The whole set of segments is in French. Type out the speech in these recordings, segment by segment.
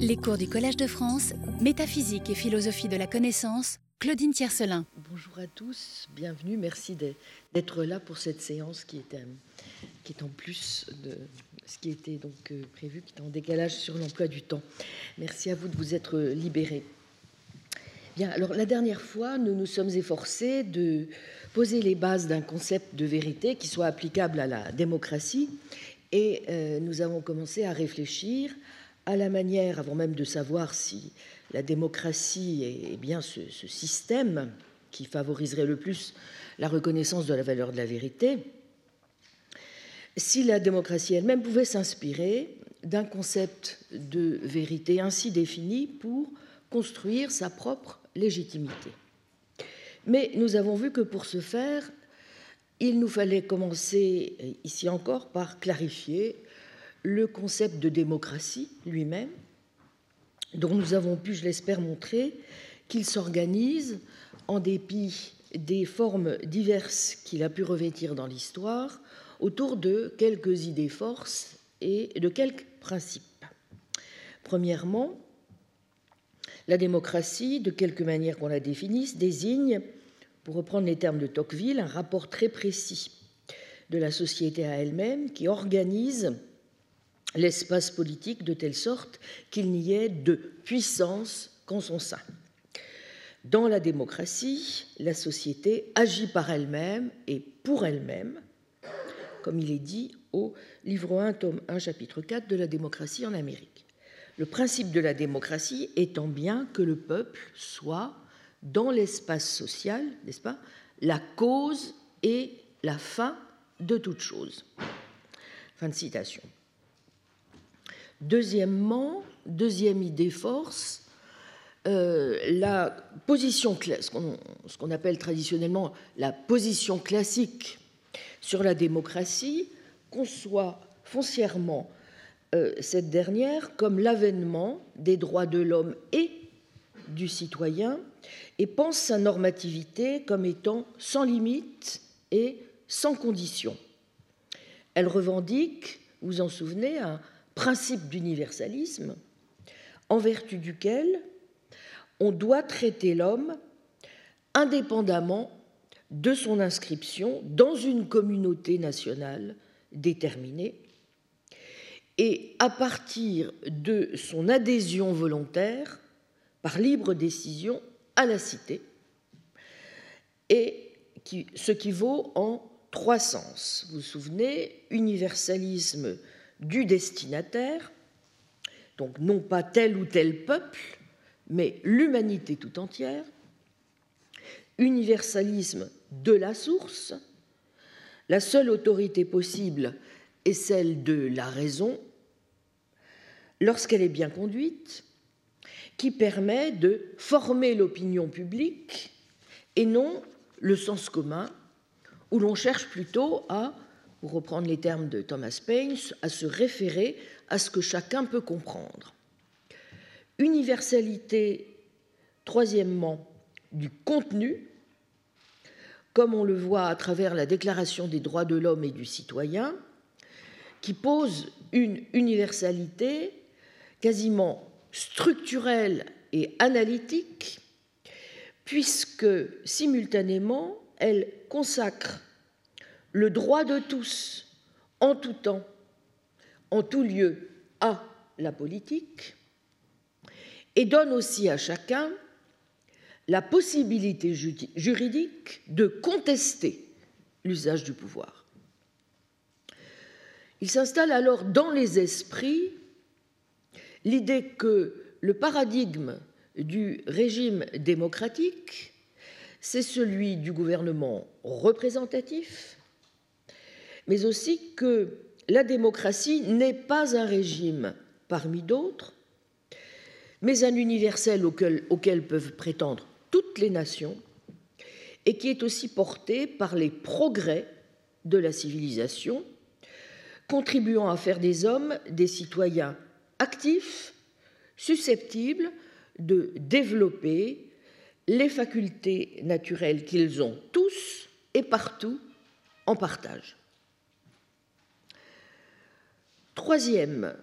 Les cours du Collège de France, Métaphysique et philosophie de la connaissance, Claudine Tiercelin. Bonjour à tous, bienvenue, merci d'être là pour cette séance qui est, qui est en plus de ce qui était donc euh, prévu, qui est en décalage sur l'emploi du temps. Merci à vous de vous être libérés. Bien, alors la dernière fois, nous nous sommes efforcés de poser les bases d'un concept de vérité qui soit applicable à la démocratie et euh, nous avons commencé à réfléchir à la manière, avant même de savoir si la démocratie est bien ce, système qui favoriserait le plus la reconnaissance de la valeur de la vérité, si la démocratie elle-même pouvait s'inspirer d'un concept de vérité ainsi défini pour construire sa propre légitimité. Mais nous avons vu que pour ce faire, il nous fallait commencer ici encore par clarifier le concept de démocratie lui-même, dont nous avons pu, je l'espère, montrer qu'il s'organise en dépit des formes diverses qu'il a pu revêtir dans l'histoire autour de quelques idées forces et de quelques principes. Premièrement, la démocratie, de quelque manière qu'on la définisse, désigne, pour reprendre les termes de Tocqueville, un rapport très précis de la société à elle-même qui organise l'espace politique de telle sorte qu'il n'y ait de puissance qu'en son sein. Dans la démocratie, la société agit par elle-même et pour elle-même, comme il est dit au livre 1, tome 1, chapitre 4 de la démocratie en Amérique. Le principe de la démocratie étant bien que le peuple soit, dans l'espace social, n'est-ce pas, la cause et la fin de toute chose. Fin de citation. Deuxièmement, deuxième idée force, euh, la position, ce qu'on appelle traditionnellement la position classique sur la démocratie, conçoit foncièrement euh, cette dernière comme l'avènement des droits de l'homme et du citoyen et pense sa normativité comme étant sans limite et sans condition. Elle revendique, vous en souvenez, un, principe d'universalisme en vertu duquel on doit traiter l'homme indépendamment de son inscription dans une communauté nationale déterminée et à partir de son adhésion volontaire par libre décision à la cité, et ce qui vaut en trois sens. Vous vous souvenez, universalisme du destinataire, donc non pas tel ou tel peuple, mais l'humanité tout entière, universalisme de la source, la seule autorité possible est celle de la raison, lorsqu'elle est bien conduite, qui permet de former l'opinion publique et non le sens commun, où l'on cherche plutôt à pour reprendre les termes de Thomas Paine, à se référer à ce que chacun peut comprendre. Universalité, troisièmement, du contenu, comme on le voit à travers la Déclaration des droits de l'homme et du citoyen, qui pose une universalité quasiment structurelle et analytique, puisque simultanément elle consacre le droit de tous, en tout temps, en tout lieu, à la politique, et donne aussi à chacun la possibilité juridique de contester l'usage du pouvoir. Il s'installe alors dans les esprits l'idée que le paradigme du régime démocratique, c'est celui du gouvernement représentatif, mais aussi que la démocratie n'est pas un régime parmi d'autres, mais un universel auquel, peuvent prétendre toutes les nations, et qui est aussi porté par les progrès de la civilisation, contribuant à faire des hommes des citoyens actifs, susceptibles de développer les facultés naturelles qu'ils ont tous et partout en partage. Troisième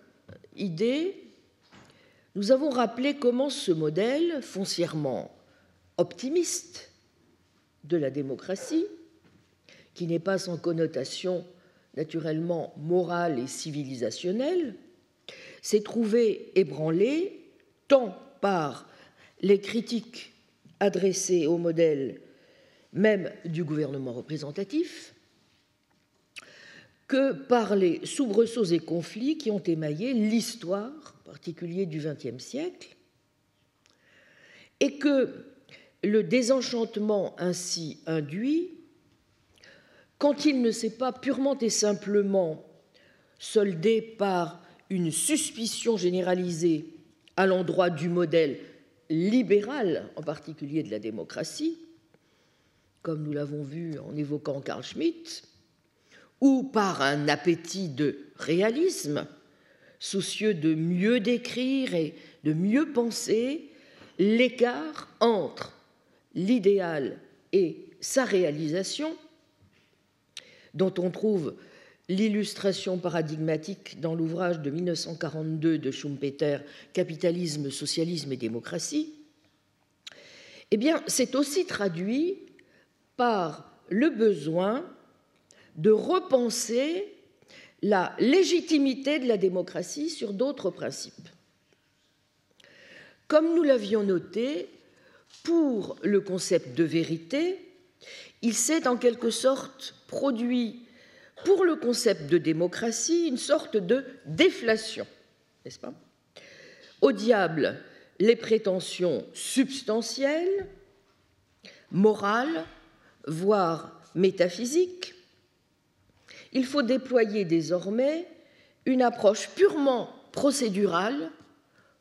idée, nous avons rappelé comment ce modèle foncièrement optimiste de la démocratie, qui n'est pas sans connotation naturellement morale et civilisationnelle, s'est trouvé ébranlé tant par les critiques adressées au modèle même du gouvernement représentatif que par les soubresauts et conflits qui ont émaillé l'histoire, en particulier du XXe siècle, et que le désenchantement ainsi induit, quand il ne s'est pas purement et simplement soldé par une suspicion généralisée à l'endroit du modèle libéral, en particulier de la démocratie, comme nous l'avons vu en évoquant Carl Schmitt, ou par un appétit de réalisme, soucieux de mieux décrire et de mieux penser l'écart entre l'idéal et sa réalisation, dont on trouve l'illustration paradigmatique dans l'ouvrage de 1942 de Schumpeter, Capitalisme, socialisme et démocratie, eh bien, c'est aussi traduit par le besoin de repenser la légitimité de la démocratie sur d'autres principes. Comme nous l'avions noté, pour le concept de vérité, il s'est en quelque sorte produit pour le concept de démocratie une sorte de déflation, n'est-ce pas? Au diable, les prétentions substantielles, morales, voire métaphysiques, il faut déployer désormais une approche purement procédurale,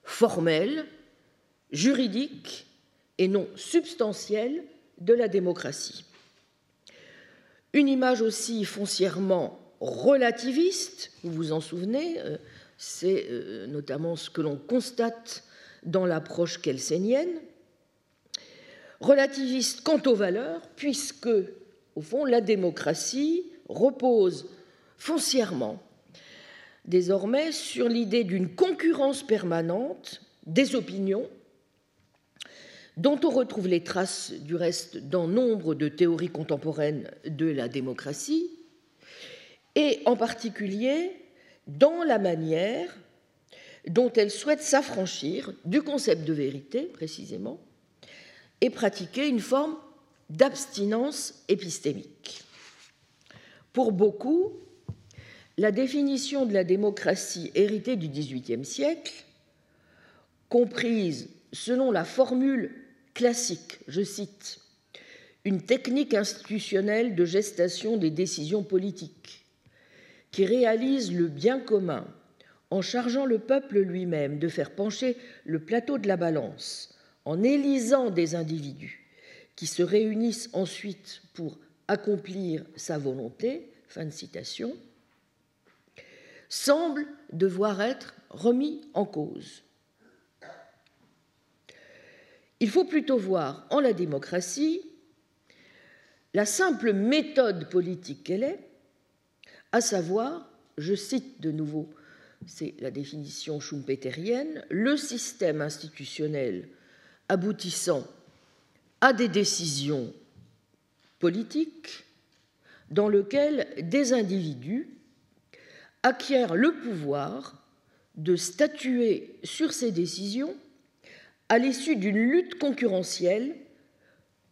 formelle, juridique et non substantielle de la démocratie. Une image aussi foncièrement relativiste, vous vous en souvenez, euh, c'est euh, notamment ce que l'on constate dans l'approche kelsenienne, relativiste quant aux valeurs, puisque, au fond, la démocratie repose foncièrement désormais sur l'idée d'une concurrence permanente des opinions dont on retrouve les traces du reste dans nombre de théories contemporaines de la démocratie, et en particulier dans la manière dont elle souhaite s'affranchir du concept de vérité, précisément, et pratiquer une forme d'abstinence épistémique. Pour beaucoup, la définition de la démocratie héritée du XVIIIe siècle, comprise selon la formule classique, je cite, une technique institutionnelle de gestation des décisions politiques qui réalise le bien commun en chargeant le peuple lui-même de faire pencher le plateau de la balance, en élisant des individus qui se réunissent ensuite pour accomplir sa volonté, fin de citation, semble devoir être remis en cause. Il faut plutôt voir en la démocratie la simple méthode politique qu'elle est, à savoir, je cite de nouveau, c'est la définition schumpeterienne, le système institutionnel aboutissant à des décisions politiques dans lequel des individus acquièrent le pouvoir de statuer sur ces décisions à l'issue d'une lutte concurrentielle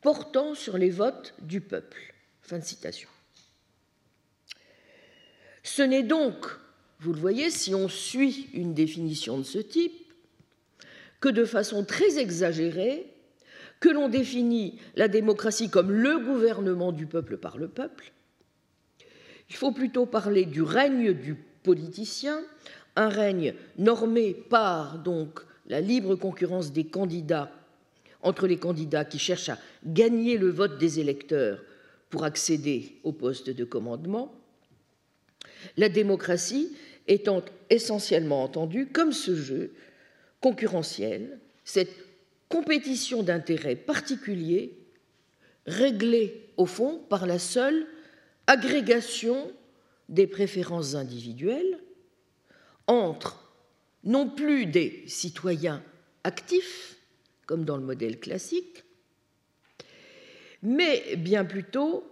portant sur les votes du peuple. Fin de citation. Ce n'est donc, vous le voyez, si on suit une définition de ce type, que de façon très exagérée, que l'on définit la démocratie comme le gouvernement du peuple par le peuple. Il faut plutôt parler du règne du politicien, un règne normé par donc la libre concurrence des candidats entre les candidats qui cherchent à gagner le vote des électeurs pour accéder au poste de commandement, la démocratie étant essentiellement entendue comme ce jeu concurrentiel, cette compétition d'intérêts particuliers réglée au fond par la seule agrégation des préférences individuelles entre non plus des citoyens actifs, comme dans le modèle classique, mais bien plutôt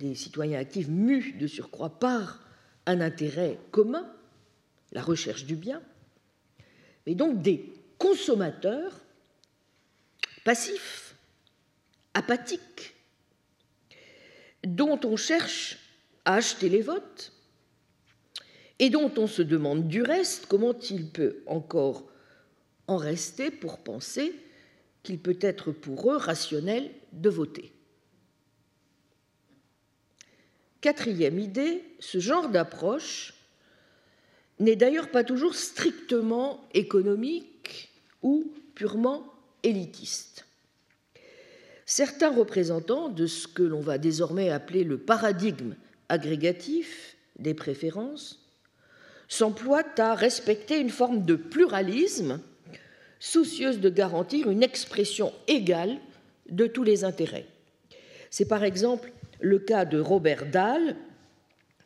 des citoyens actifs mus de surcroît par un intérêt commun, la recherche du bien, mais donc des consommateurs passifs, apathiques, dont on cherche à acheter les votes et dont on se demande du reste comment il peut encore en rester pour penser qu'il peut être pour eux rationnel de voter. Quatrième idée, ce genre d'approche n'est d'ailleurs pas toujours strictement économique ou purement élitiste. Certains représentants de ce que l'on va désormais appeler le paradigme agrégatif des préférences s'emploient à respecter une forme de pluralisme soucieuse de garantir une expression égale de tous les intérêts. C'est par exemple le cas de Robert Dahl,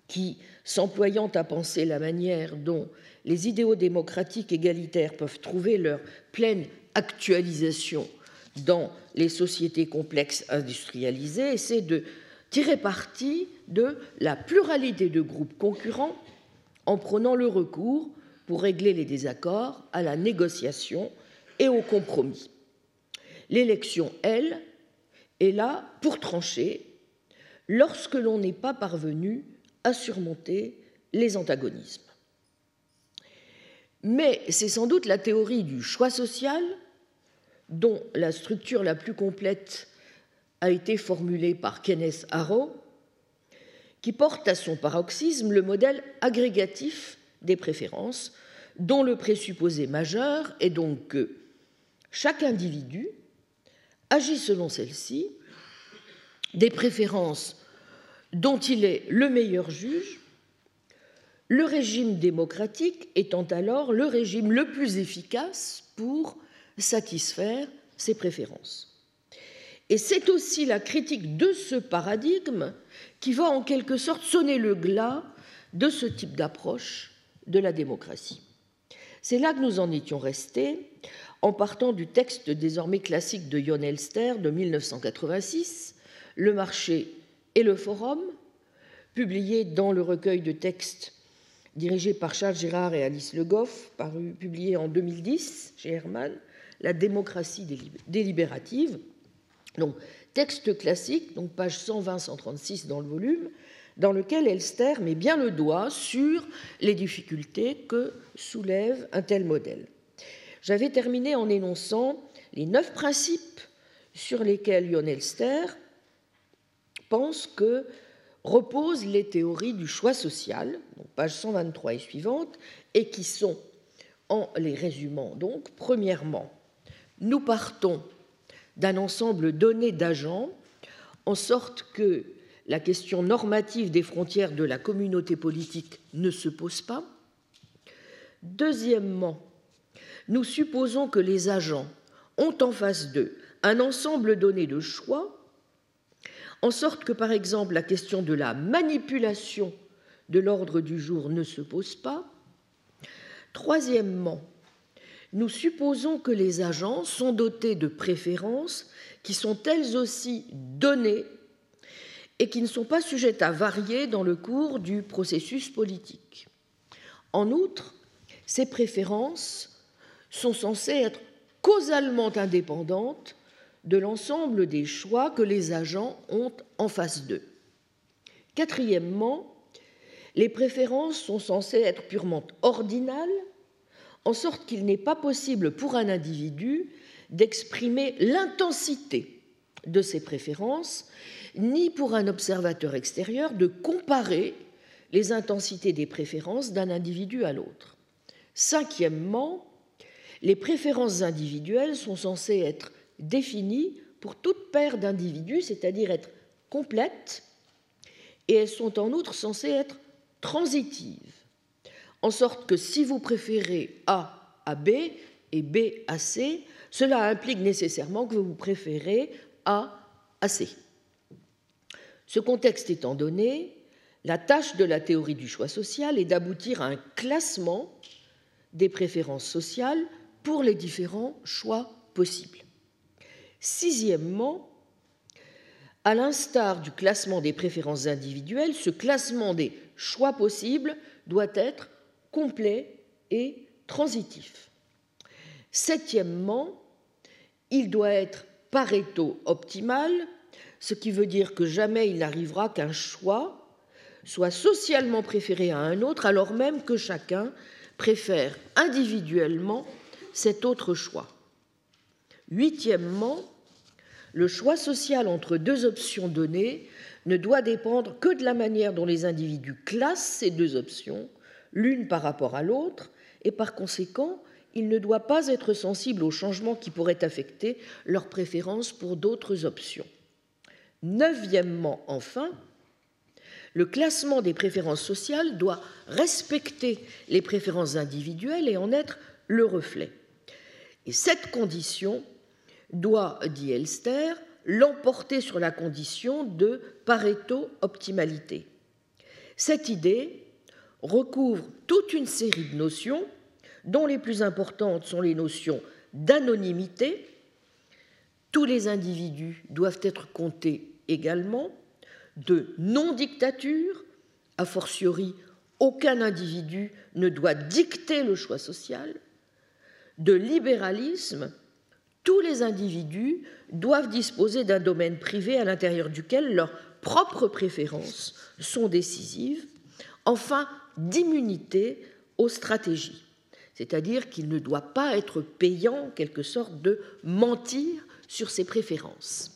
qui, s'employant à penser la manière dont les idéaux démocratiques égalitaires peuvent trouver leur pleine actualisation dans les sociétés complexes industrialisées, essaie de tirer parti de la pluralité de groupes concurrents en prenant le recours pour régler les désaccords à la négociation et au compromis. L'élection, elle, est là pour trancher lorsque l'on n'est pas parvenu à surmonter les antagonismes. Mais c'est sans doute la théorie du choix social, dont la structure la plus complète a été formulée par Kenneth Arrow, qui porte à son paroxysme le modèle agrégatif des préférences, dont le présupposé majeur est donc que chaque individu agit selon celle-ci, des préférences dont il est le meilleur juge, le régime démocratique étant alors le régime le plus efficace pour satisfaire ses préférences. Et c'est aussi la critique de ce paradigme qui va en quelque sorte sonner le glas de ce type d'approche de la démocratie. C'est là que nous en étions restés en partant du texte désormais classique de Jon Elster de 1986, Le marché et le forum, publié dans le recueil de textes dirigé par Charles Gérard et Alice Le Goff, paru, publié en 2010 chez Hermann, La démocratie délibérative. Donc, texte classique, donc page 120-136 dans le volume, dans lequel Elster met bien le doigt sur les difficultés que soulève un tel modèle. J'avais terminé en énonçant les neuf principes sur lesquels Jon Elster pense que reposent les théories du choix social, donc page 123 et suivante, et qui sont, en les résumant donc, premièrement, nous partons d'un ensemble donné d'agents, en sorte que la question normative des frontières de la communauté politique ne se pose pas. Deuxièmement, nous supposons que les agents ont en face d'eux un ensemble donné de choix, en sorte que, par exemple, la question de la manipulation de l'ordre du jour ne se pose pas. Troisièmement, nous supposons que les agents sont dotés de préférences qui sont elles aussi données et qui ne sont pas sujettes à varier dans le cours du processus politique. En outre, ces préférences sont censées être causalement indépendantes de l'ensemble des choix que les agents ont en face d'eux. Quatrièmement, les préférences sont censées être purement ordinales en sorte qu'il n'est pas possible pour un individu d'exprimer l'intensité de ses préférences, ni pour un observateur extérieur de comparer les intensités des préférences d'un individu à l'autre. Cinquièmement, les préférences individuelles sont censées être définies pour toute paire d'individus, c'est-à-dire être complètes, et elles sont en outre censées être transitives en sorte que si vous préférez A à B et B à C, cela implique nécessairement que vous préférez A à C. Ce contexte étant donné, la tâche de la théorie du choix social est d'aboutir à un classement des préférences sociales pour les différents choix possibles. Sixièmement, à l'instar du classement des préférences individuelles, ce classement des choix possibles doit être complet et transitif. Septièmement, il doit être pareto optimal, ce qui veut dire que jamais il n'arrivera qu'un choix soit socialement préféré à un autre, alors même que chacun préfère individuellement cet autre choix. Huitièmement, le choix social entre deux options données ne doit dépendre que de la manière dont les individus classent ces deux options, l'une par rapport à l'autre, et par conséquent, il ne doit pas être sensible aux changements qui pourraient affecter leur préférence pour d'autres options. Neuvièmement, enfin, le classement des préférences sociales doit respecter les préférences individuelles et en être le reflet. Et cette condition doit, dit Elster, l'emporter sur la condition de Pareto-optimalité. Cette idée recouvre toute une série de notions, dont les plus importantes sont les notions d'anonymité, tous les individus doivent être comptés également, de non-dictature, a fortiori aucun individu ne doit dicter le choix social, de libéralisme, tous les individus doivent disposer d'un domaine privé à l'intérieur duquel leurs propres préférences sont décisives. Enfin, d'immunité aux stratégies, c'est-à-dire qu'il ne doit pas être payant, en quelque sorte, de mentir sur ses préférences.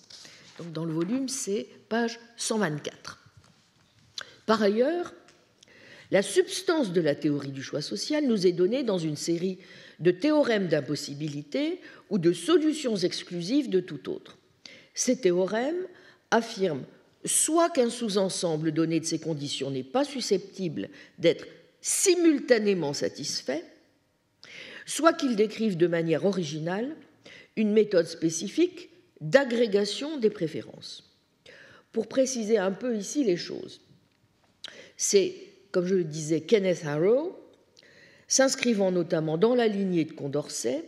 Donc, dans le volume, c'est page 124. Par ailleurs, la substance de la théorie du choix social nous est donnée dans une série de théorèmes d'impossibilité ou de solutions exclusives de tout autre. Ces théorèmes affirment soit qu'un sous-ensemble donné de ces conditions n'est pas susceptible d'être simultanément satisfait, soit qu'ils décrivent de manière originale une méthode spécifique d'agrégation des préférences. Pour préciser un peu ici les choses, c'est, comme je le disais, Kenneth Harrow, s'inscrivant notamment dans la lignée de Condorcet,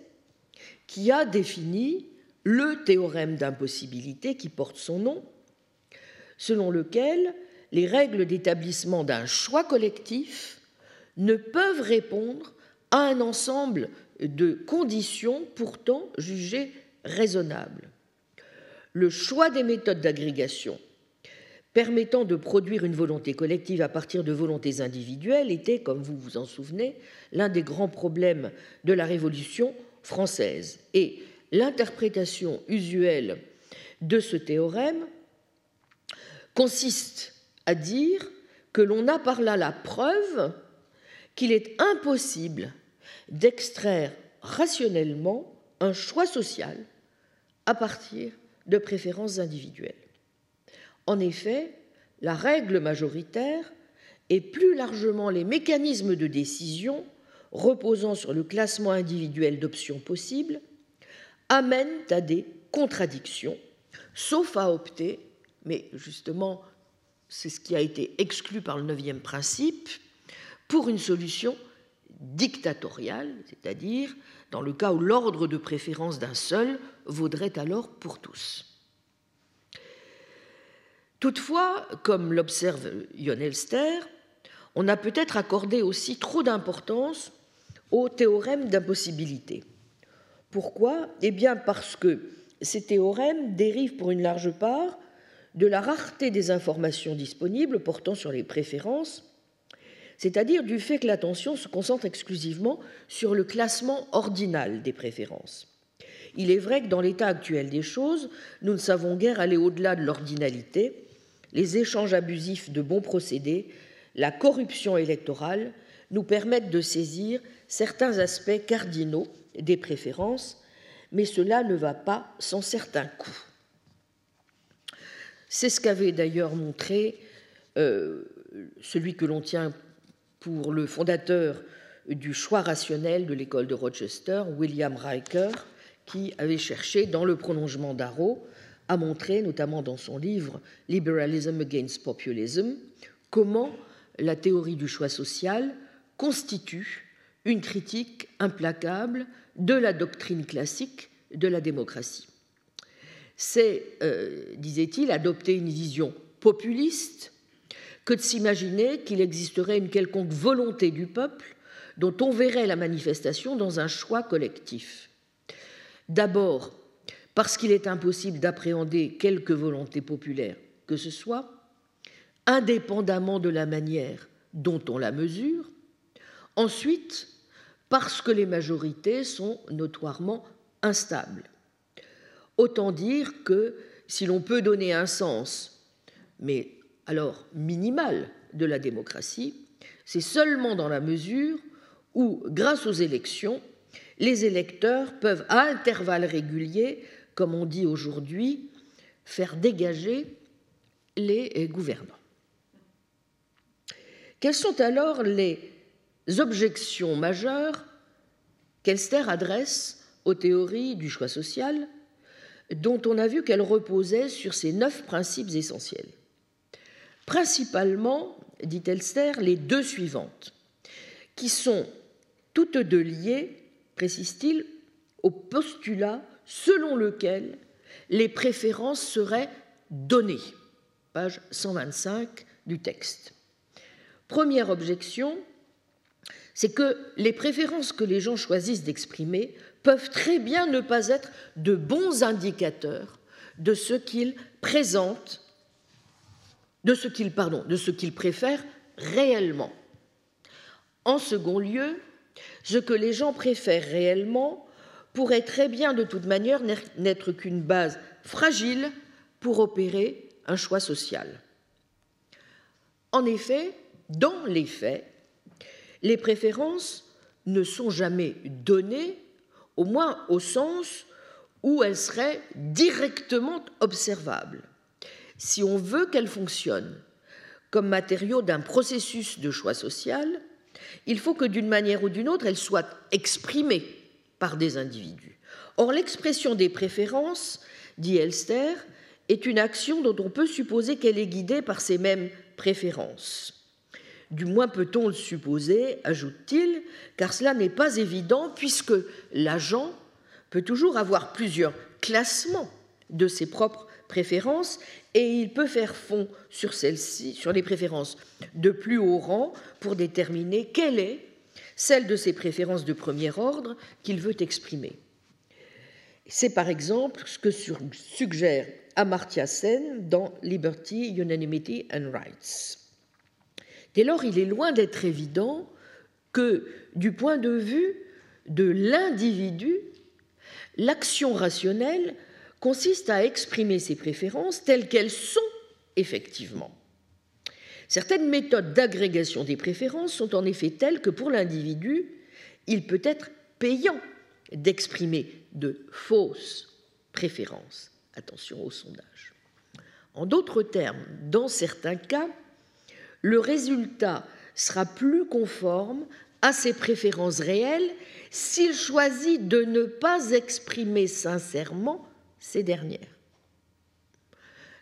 qui a défini le théorème d'impossibilité qui porte son nom, selon lequel les règles d'établissement d'un choix collectif ne peuvent répondre à un ensemble de conditions pourtant jugées raisonnables. Le choix des méthodes d'agrégation permettant de produire une volonté collective à partir de volontés individuelles était, comme vous vous en souvenez, l'un des grands problèmes de la Révolution française. Et l'interprétation usuelle de ce théorème consiste à dire que l'on a par là la preuve qu'il est impossible d'extraire rationnellement un choix social à partir de préférences individuelles. En effet, la règle majoritaire et plus largement les mécanismes de décision reposant sur le classement individuel d'options possibles amènent à des contradictions, sauf à opter, mais justement c'est ce qui a été exclu par le neuvième principe, pour une solution dictatoriale, c'est-à-dire dans le cas où l'ordre de préférence d'un seul vaudrait alors pour tous. Toutefois, comme l'observe Elster, on a peut-être accordé aussi trop d'importance au théorème d'impossibilité. Pourquoi? Eh bien parce que ces théorèmes dérivent pour une large part de la rareté des informations disponibles portant sur les préférences, c'est-à-dire du fait que l'attention se concentre exclusivement sur le classement ordinal des préférences. Il est vrai que dans l'état actuel des choses, nous ne savons guère aller au-delà de l'ordinalité, les échanges abusifs de bons procédés, la corruption électorale nous permettent de saisir certains aspects cardinaux des préférences, mais cela ne va pas sans certains coûts. C'est ce qu'avait d'ailleurs montré euh, celui que l'on tient pour le fondateur du choix rationnel de l'école de Rochester, William Riker, qui avait cherché, dans le prolongement d'Arrow, a montré, notamment dans son livre Liberalism Against Populism, comment la théorie du choix social constitue une critique implacable de la doctrine classique de la démocratie. C'est, euh, disait-il, adopter une vision populiste que de s'imaginer qu'il existerait une quelconque volonté du peuple dont on verrait la manifestation dans un choix collectif. D'abord, parce qu'il est impossible d'appréhender quelque volonté populaire que ce soit, indépendamment de la manière dont on la mesure. Ensuite, parce que les majorités sont notoirement instables. Autant dire que si l'on peut donner un sens, mais alors minimal, de la démocratie, c'est seulement dans la mesure où, grâce aux élections, les électeurs peuvent à intervalles réguliers, comme on dit aujourd'hui, faire dégager les gouvernants. Quelles sont alors les objections majeures qu'Elster adresse aux théories du choix social, dont on a vu qu'elles reposaient sur ces neuf principes essentiels Principalement, dit Elster, les deux suivantes, qui sont toutes deux liées, précise-t-il, au postulat selon lequel les préférences seraient données. Page 125 du texte. Première objection, c'est que les préférences que les gens choisissent d'exprimer peuvent très bien ne pas être de bons indicateurs de ce qu'ils présentent, de ce qu'ils pardon, de ce qu'ils préfèrent réellement. En second lieu, ce que les gens préfèrent réellement pourrait très bien de toute manière n'être qu'une base fragile pour opérer un choix social. En effet, dans les faits, les préférences ne sont jamais données, au moins au sens où elles seraient directement observables. Si on veut qu'elles fonctionnent comme matériau d'un processus de choix social, il faut que d'une manière ou d'une autre, elles soient exprimées par des individus. Or, l'expression des préférences, dit Elster, est une action dont on peut supposer qu'elle est guidée par ces mêmes préférences. Du moins peut-on le supposer, ajoute-t-il, car cela n'est pas évident puisque l'agent peut toujours avoir plusieurs classements de ses propres préférences et il peut faire fond sur celles-ci, sur les préférences de plus haut rang pour déterminer quelle est celle de ses préférences de premier ordre qu'il veut exprimer. C'est par exemple ce que suggère Amartya Sen dans Liberty, Unanimity and Rights. Dès lors, il est loin d'être évident que, du point de vue de l'individu, l'action rationnelle consiste à exprimer ses préférences telles qu'elles sont effectivement. Certaines méthodes d'agrégation des préférences sont en effet telles que pour l'individu, il peut être payant d'exprimer de fausses préférences. Attention au sondage. En d'autres termes, dans certains cas, le résultat sera plus conforme à ses préférences réelles s'il choisit de ne pas exprimer sincèrement ces dernières.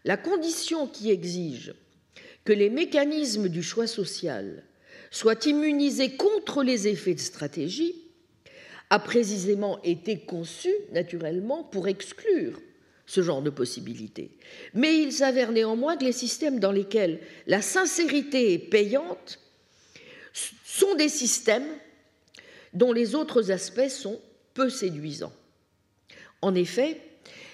La condition qui exige que les mécanismes du choix social soient immunisés contre les effets de stratégie a précisément été conçue naturellement pour exclure ce genre de possibilités. Mais il s'avère néanmoins que les systèmes dans lesquels la sincérité est payante sont des systèmes dont les autres aspects sont peu séduisants. En effet,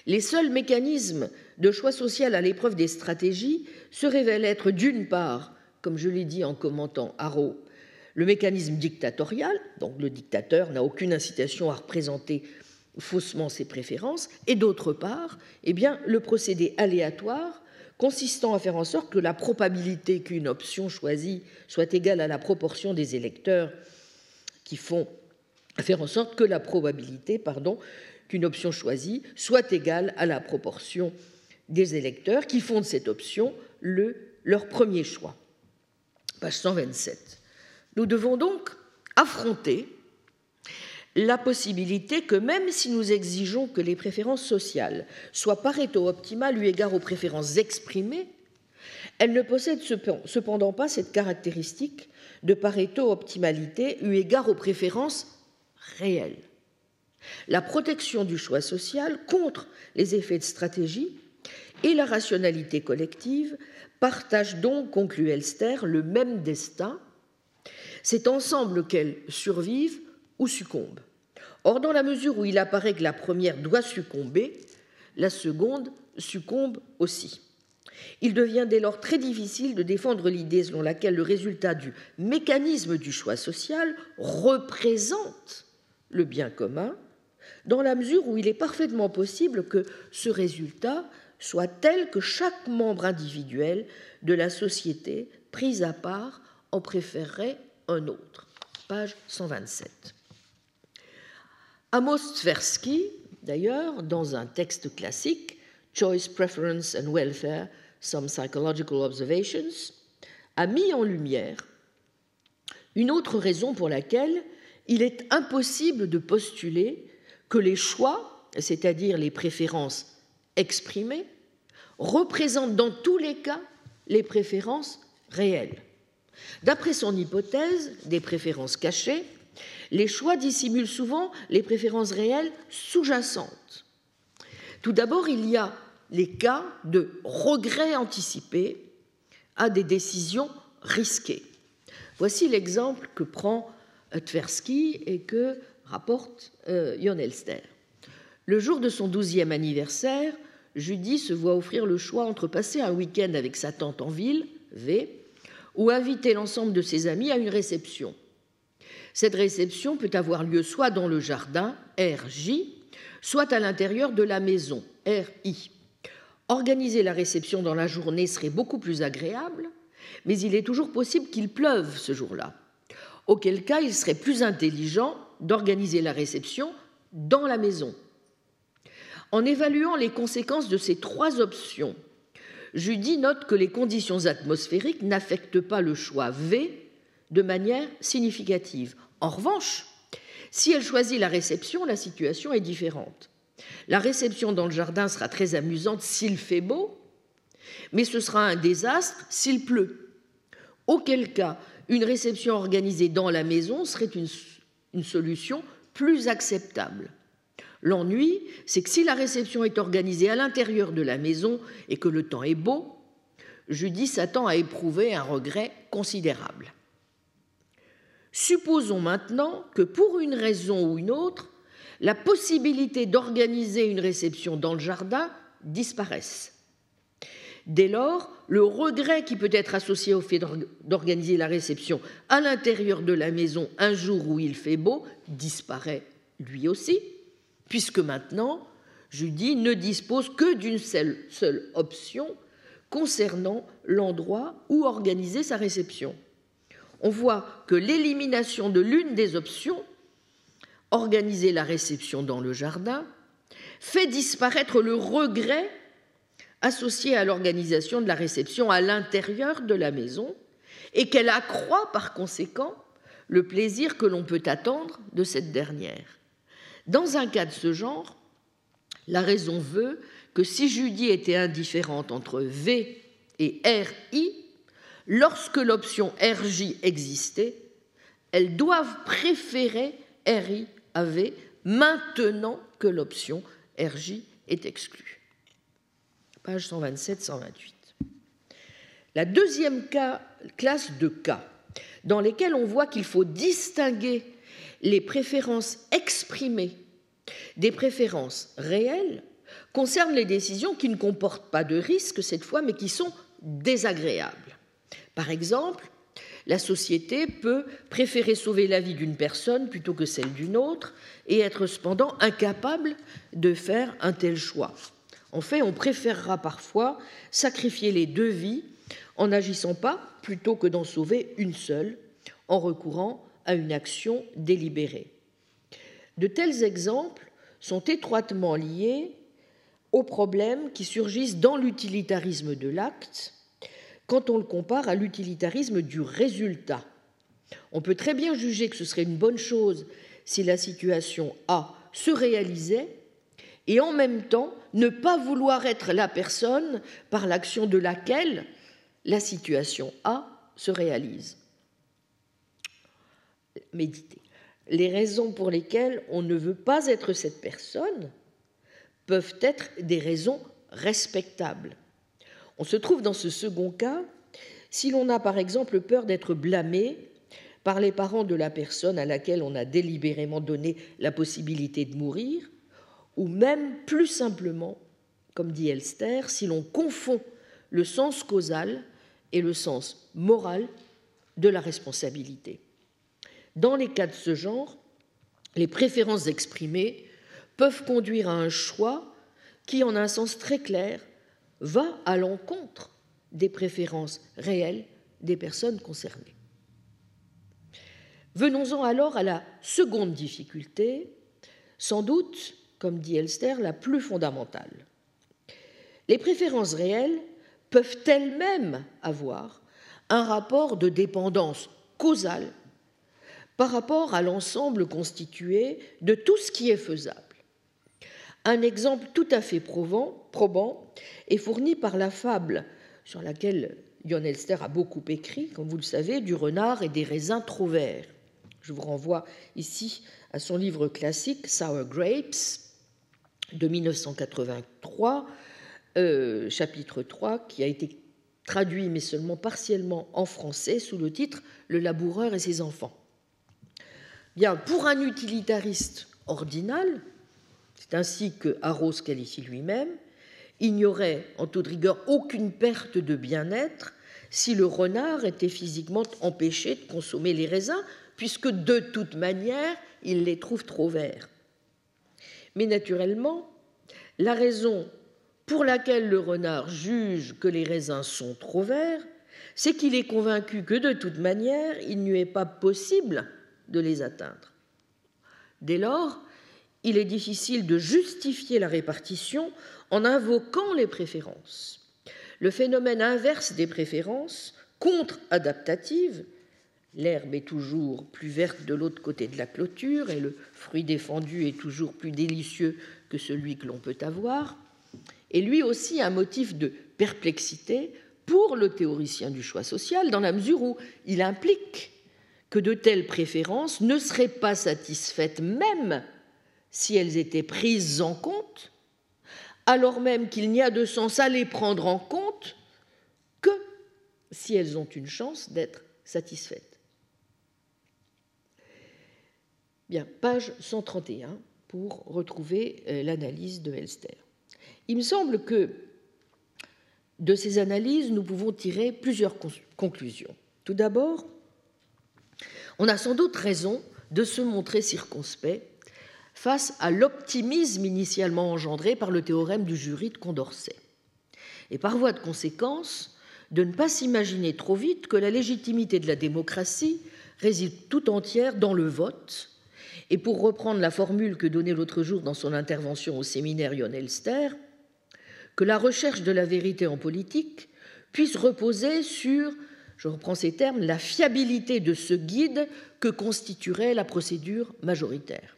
les seuls mécanismes de choix social à l'épreuve des stratégies se révèlent être d'une part, comme je l'ai dit en commentant Haro, le mécanisme dictatorial, donc le dictateur n'a aucune incitation à représenter faussement ses préférences, et d'autre part, eh le procédé aléatoire consistant à faire en sorte que la probabilité qu'une option choisie soit égale à la proportion des électeurs qui font faire en sorte que la probabilité, pardon, qu'une option choisie soit égale à la proportion des électeurs qui font de cette option le, leur premier choix. Page 127. Nous devons donc affronter la possibilité que même si nous exigeons que les préférences sociales soient pareto optimales eu égard aux préférences exprimées, elles ne possèdent cependant pas cette caractéristique de Pareto-optimalité eu égard aux préférences réelles. La protection du choix social contre les effets de stratégie et la rationalité collective partagent donc, conclut Elster, le même destin. C'est ensemble qu'elles survivent ou succombent. Or, dans la mesure où il apparaît que la première doit succomber, la seconde succombe aussi. Il devient dès lors très difficile de défendre l'idée selon laquelle le résultat du mécanisme du choix social représente le bien commun, dans la mesure où il est parfaitement possible que ce résultat soit tel que chaque membre individuel de la société prise à part en préférerait un autre. Page 127. Amos Tversky, d'ailleurs, dans un texte classique, Choice, Preference and Welfare, Some Psychological Observations, a mis en lumière une autre raison pour laquelle il est impossible de postuler que les choix, c'est-à-dire les préférences exprimées, représentent dans tous les cas les préférences réelles. D'après son hypothèse des préférences cachées, les choix dissimulent souvent les préférences réelles sous-jacentes. Tout d'abord, il y a les cas de regret anticipé à des décisions risquées. Voici l'exemple que prend Tversky et que rapporte euh, Elster. Le jour de son douzième anniversaire, Judy se voit offrir le choix entre passer un week-end avec sa tante en ville, V, ou inviter l'ensemble de ses amis à une réception. Cette réception peut avoir lieu soit dans le jardin, RJ, soit à l'intérieur de la maison, RI. Organiser la réception dans la journée serait beaucoup plus agréable, mais il est toujours possible qu'il pleuve ce jour-là, auquel cas il serait plus intelligent d'organiser la réception dans la maison. En évaluant les conséquences de ces trois options, Judy note que les conditions atmosphériques n'affectent pas le choix V de manière significative. En revanche, si elle choisit la réception, la situation est différente. La réception dans le jardin sera très amusante s'il fait beau, mais ce sera un désastre s'il pleut. Auquel cas, une réception organisée dans la maison serait une, solution plus acceptable. L'ennui, c'est que si la réception est organisée à l'intérieur de la maison et que le temps est beau, Judy s'attend à éprouver un regret considérable. Supposons maintenant que pour une raison ou une autre, la possibilité d'organiser une réception dans le jardin disparaisse. Dès lors, le regret qui peut être associé au fait d'organiser la réception à l'intérieur de la maison un jour où il fait beau disparaît lui aussi, puisque maintenant, Judy ne dispose que d'une seule, seule option concernant l'endroit où organiser sa réception. On voit que l'élimination de l'une des options organiser la réception dans le jardin, fait disparaître le regret associé à l'organisation de la réception à l'intérieur de la maison et qu'elle accroît par conséquent le plaisir que l'on peut attendre de cette dernière. Dans un cas de ce genre, la raison veut que si Judy était indifférente entre V et RI, lorsque l'option RJ existait, elles doivent préférer RI avait maintenant que l'option RJ est exclue. Page 127-128. La deuxième classe de cas dans lesquels on voit qu'il faut distinguer les préférences exprimées des préférences réelles concerne les décisions qui ne comportent pas de risque cette fois, mais qui sont désagréables. Par exemple, la société peut préférer sauver la vie d'une personne plutôt que celle d'une autre et être cependant incapable de faire un tel choix. En fait, on préférera parfois sacrifier les deux vies en n'agissant pas plutôt que d'en sauver une seule, en recourant à une action délibérée. De tels exemples sont étroitement liés aux problèmes qui surgissent dans l'utilitarisme de l'acte quand on le compare à l'utilitarisme du résultat. On peut très bien juger que ce serait une bonne chose si la situation A se réalisait et en même temps ne pas vouloir être la personne par l'action de laquelle la situation A se réalise. méditer. Les raisons pour lesquelles on ne veut pas être cette personne peuvent être des raisons respectables. On se trouve dans ce second cas si l'on a par exemple peur d'être blâmé par les parents de la personne à laquelle on a délibérément donné la possibilité de mourir, ou même plus simplement, comme dit Elster, si l'on confond le sens causal et le sens moral de la responsabilité. Dans les cas de ce genre, les préférences exprimées peuvent conduire à un choix qui, en un sens très clair, va à l'encontre des préférences réelles des personnes concernées. Venons-en alors à la seconde difficulté, sans doute, comme dit Elster, la plus fondamentale. Les préférences réelles peuvent elles-mêmes avoir un rapport de dépendance causale par rapport à l'ensemble constitué de tout ce qui est faisable. Un exemple tout à fait probant, probant est fourni par la fable sur laquelle Jon Elster a beaucoup écrit, comme vous le savez, du renard et des raisins trop verts. Je vous renvoie ici à son livre classique Sour Grapes de 1983, euh, chapitre 3, qui a été traduit mais seulement partiellement en français sous le titre Le laboureur et ses enfants. Bien, pour un utilitariste ordinal, c'est ainsi que Arros qualifie lui-même, il n'y aurait en toute rigueur aucune perte de bien-être si le renard était physiquement empêché de consommer les raisins, puisque de toute manière, il les trouve trop verts. Mais naturellement, la raison pour laquelle le renard juge que les raisins sont trop verts, c'est qu'il est convaincu que de toute manière, il ne est pas possible de les atteindre. Dès lors, il est difficile de justifier la répartition en invoquant les préférences. Le phénomène inverse des préférences, contre-adaptatives, L'herbe est toujours plus verte de l'autre côté de la clôture et le fruit défendu est toujours plus délicieux que celui que l'on peut avoir, est lui aussi un motif de perplexité pour le théoricien du choix social, dans la mesure où il implique que de telles préférences ne seraient pas satisfaites même si elles étaient prises en compte, alors même qu'il n'y a de sens à les prendre en compte que si elles ont une chance d'être satisfaites. Bien, page 131 pour retrouver euh, l'analyse de Elster. Il me semble que de ces analyses, nous pouvons tirer plusieurs conclusions. Tout d'abord, on a sans doute raison de se montrer circonspect face à l'optimisme initialement engendré par le théorème du jury de Condorcet. Et par voie de conséquence, de ne pas s'imaginer trop vite que la légitimité de la démocratie réside tout entière dans le vote et pour reprendre la formule que donnait l'autre jour dans son intervention au séminaire Jon Elster, que la recherche de la vérité en politique puisse reposer sur, je reprends ces termes, la fiabilité de ce guide que constituerait la procédure majoritaire.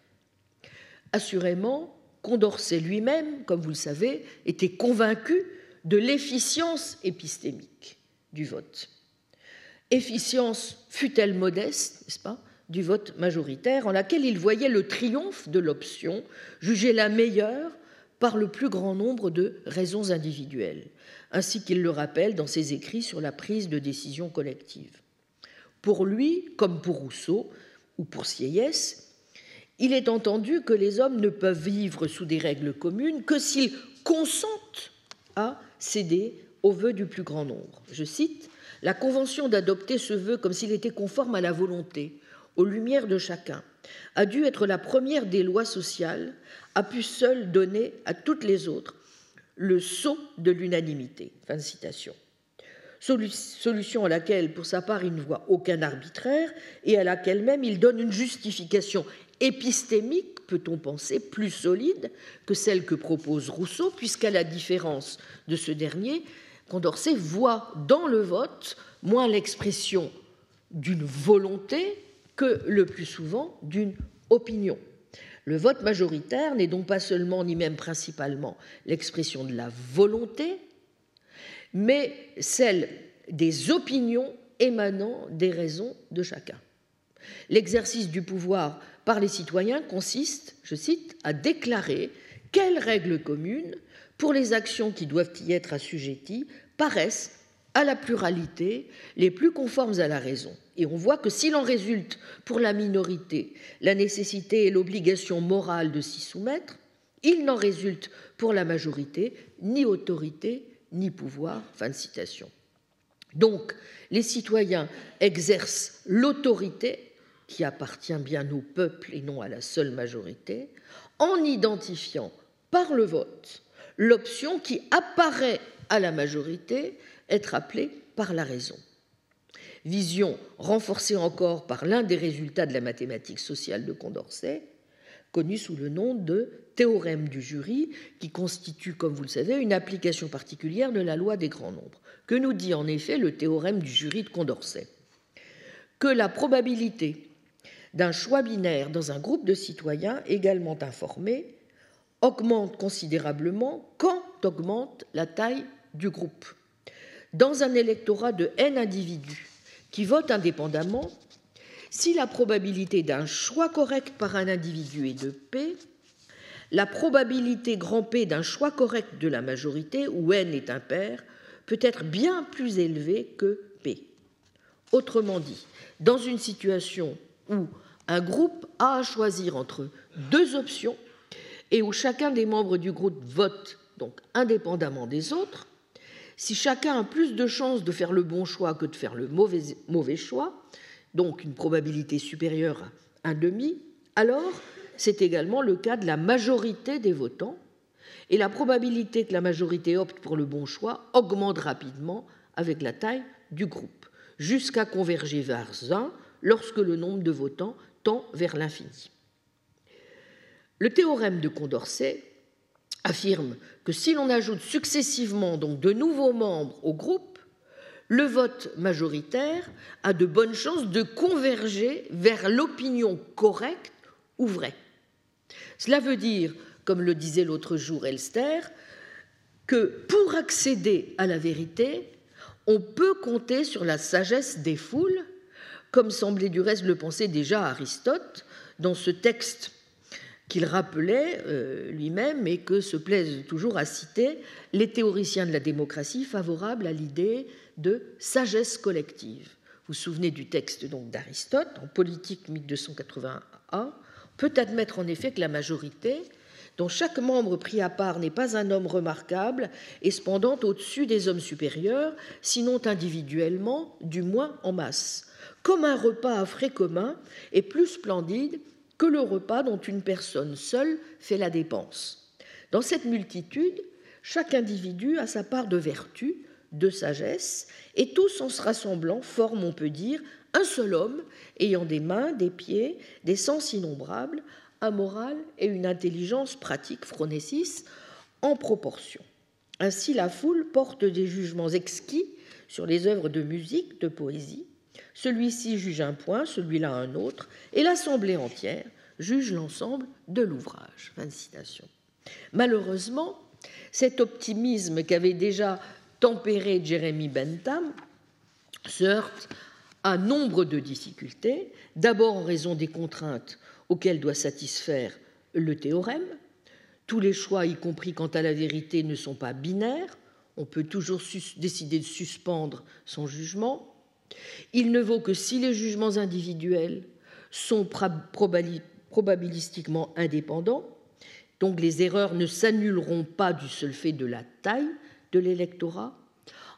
Assurément, Condorcet lui-même, comme vous le savez, était convaincu de l'efficience épistémique du vote. Efficience fut-elle modeste, n'est-ce pas du vote majoritaire, en laquelle il voyait le triomphe de l'option, jugée la meilleure par le plus grand nombre de raisons individuelles, ainsi qu'il le rappelle dans ses écrits sur la prise de décision collective. Pour lui, comme pour Rousseau ou pour Sieyès, il est entendu que les hommes ne peuvent vivre sous des règles communes que s'ils consentent à céder au vœu du plus grand nombre. Je cite La convention d'adopter ce vœu comme s'il était conforme à la volonté, aux lumières de chacun, a dû être la première des lois sociales, a pu seule donner à toutes les autres le sceau de l'unanimité. Fin de citation. Solution à laquelle, pour sa part, il ne voit aucun arbitraire et à laquelle même il donne une justification épistémique, peut-on penser, plus solide que celle que propose Rousseau, puisqu'à la différence de ce dernier, Condorcet voit dans le vote moins l'expression d'une volonté que le plus souvent d'une opinion. Le vote majoritaire n'est donc pas seulement ni même principalement l'expression de la volonté, mais celle des opinions émanant des raisons de chacun. L'exercice du pouvoir par les citoyens consiste, je cite, à déclarer quelles règles communes, pour les actions qui doivent y être assujetties, paraissent à la pluralité les plus conformes à la raison. Et on voit que s'il en résulte pour la minorité la nécessité et l'obligation morale de s'y soumettre, il n'en résulte pour la majorité ni autorité ni pouvoir. Fin de citation. Donc, les citoyens exercent l'autorité qui appartient bien au peuple et non à la seule majorité, en identifiant par le vote l'option qui apparaît à la majorité être appelée par la raison. Vision renforcée encore par l'un des résultats de la mathématique sociale de Condorcet, connu sous le nom de théorème du jury, qui constitue, comme vous le savez, une application particulière de la loi des grands nombres. Que nous dit en effet le théorème du jury de Condorcet Que la probabilité d'un choix binaire dans un groupe de citoyens également informés augmente considérablement quand augmente la taille du groupe. Dans un électorat de n individus qui votent indépendamment, si la probabilité d'un choix correct par un individu est de P, la probabilité grand P d'un choix correct de la majorité, où n est impair, peut être bien plus élevée que P. Autrement dit, dans une situation où un groupe a à choisir entre deux options et où chacun des membres du groupe vote donc indépendamment des autres, si chacun a plus de chances de faire le bon choix que de faire le mauvais, mauvais choix, donc une probabilité supérieure à un demi, alors c'est également le cas de la majorité des votants, et la probabilité que la majorité opte pour le bon choix augmente rapidement avec la taille du groupe, jusqu'à converger vers 1 lorsque le nombre de votants vers l'infini. Le théorème de Condorcet affirme que si l'on ajoute successivement de nouveaux membres au groupe, le vote majoritaire a de bonnes chances de converger vers l'opinion correcte ou vraie. Cela veut dire, comme le disait l'autre jour Elster, que pour accéder à la vérité, on peut compter sur la sagesse des foules, comme semblait du reste le penser déjà Aristote dans ce texte qu'il rappelait euh, lui-même et que se plaisent toujours à citer les théoriciens de la démocratie favorables à l'idée de sagesse collective. Vous vous souvenez du texte d'Aristote en Politique 1281 peut admettre en effet que la majorité, dont chaque membre pris à part n'est pas un homme remarquable et cependant au-dessus des hommes supérieurs, sinon individuellement, du moins en masse, comme un repas à frais commun est plus splendide que le repas dont une personne seule fait la dépense. Dans cette multitude, chaque individu a sa part de vertu, de sagesse, et tous en se rassemblant forment, on peut dire, un seul homme ayant des mains, des pieds, des sens innombrables, un moral et une intelligence pratique, phronésis, en proportion. Ainsi, la foule porte des jugements exquis sur les œuvres de musique, de poésie, celui-ci juge un point, celui-là un autre, et l'assemblée entière juge l'ensemble de l'ouvrage. Malheureusement, cet optimisme qu'avait déjà tempéré Jérémy Bentham se heurte à nombre de difficultés, d'abord en raison des contraintes auxquelles doit satisfaire le théorème. Tous les choix, y compris quant à la vérité, ne sont pas binaires. On peut toujours décider de suspendre son jugement. Il ne vaut que si les jugements individuels sont probabilistiquement indépendants, donc les erreurs ne s'annuleront pas du seul fait de la taille de l'électorat.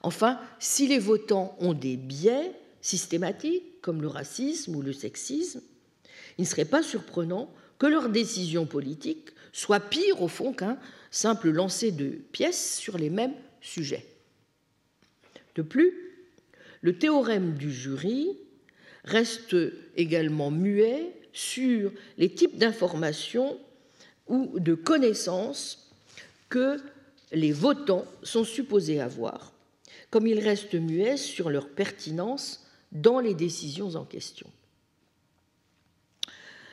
Enfin, si les votants ont des biais systématiques, comme le racisme ou le sexisme, il ne serait pas surprenant que leurs décisions politiques soient pires au fond qu'un simple lancer de pièces sur les mêmes sujets. De plus, le théorème du jury reste également muet sur les types d'informations ou de connaissances que les votants sont supposés avoir, comme il reste muet sur leur pertinence dans les décisions en question.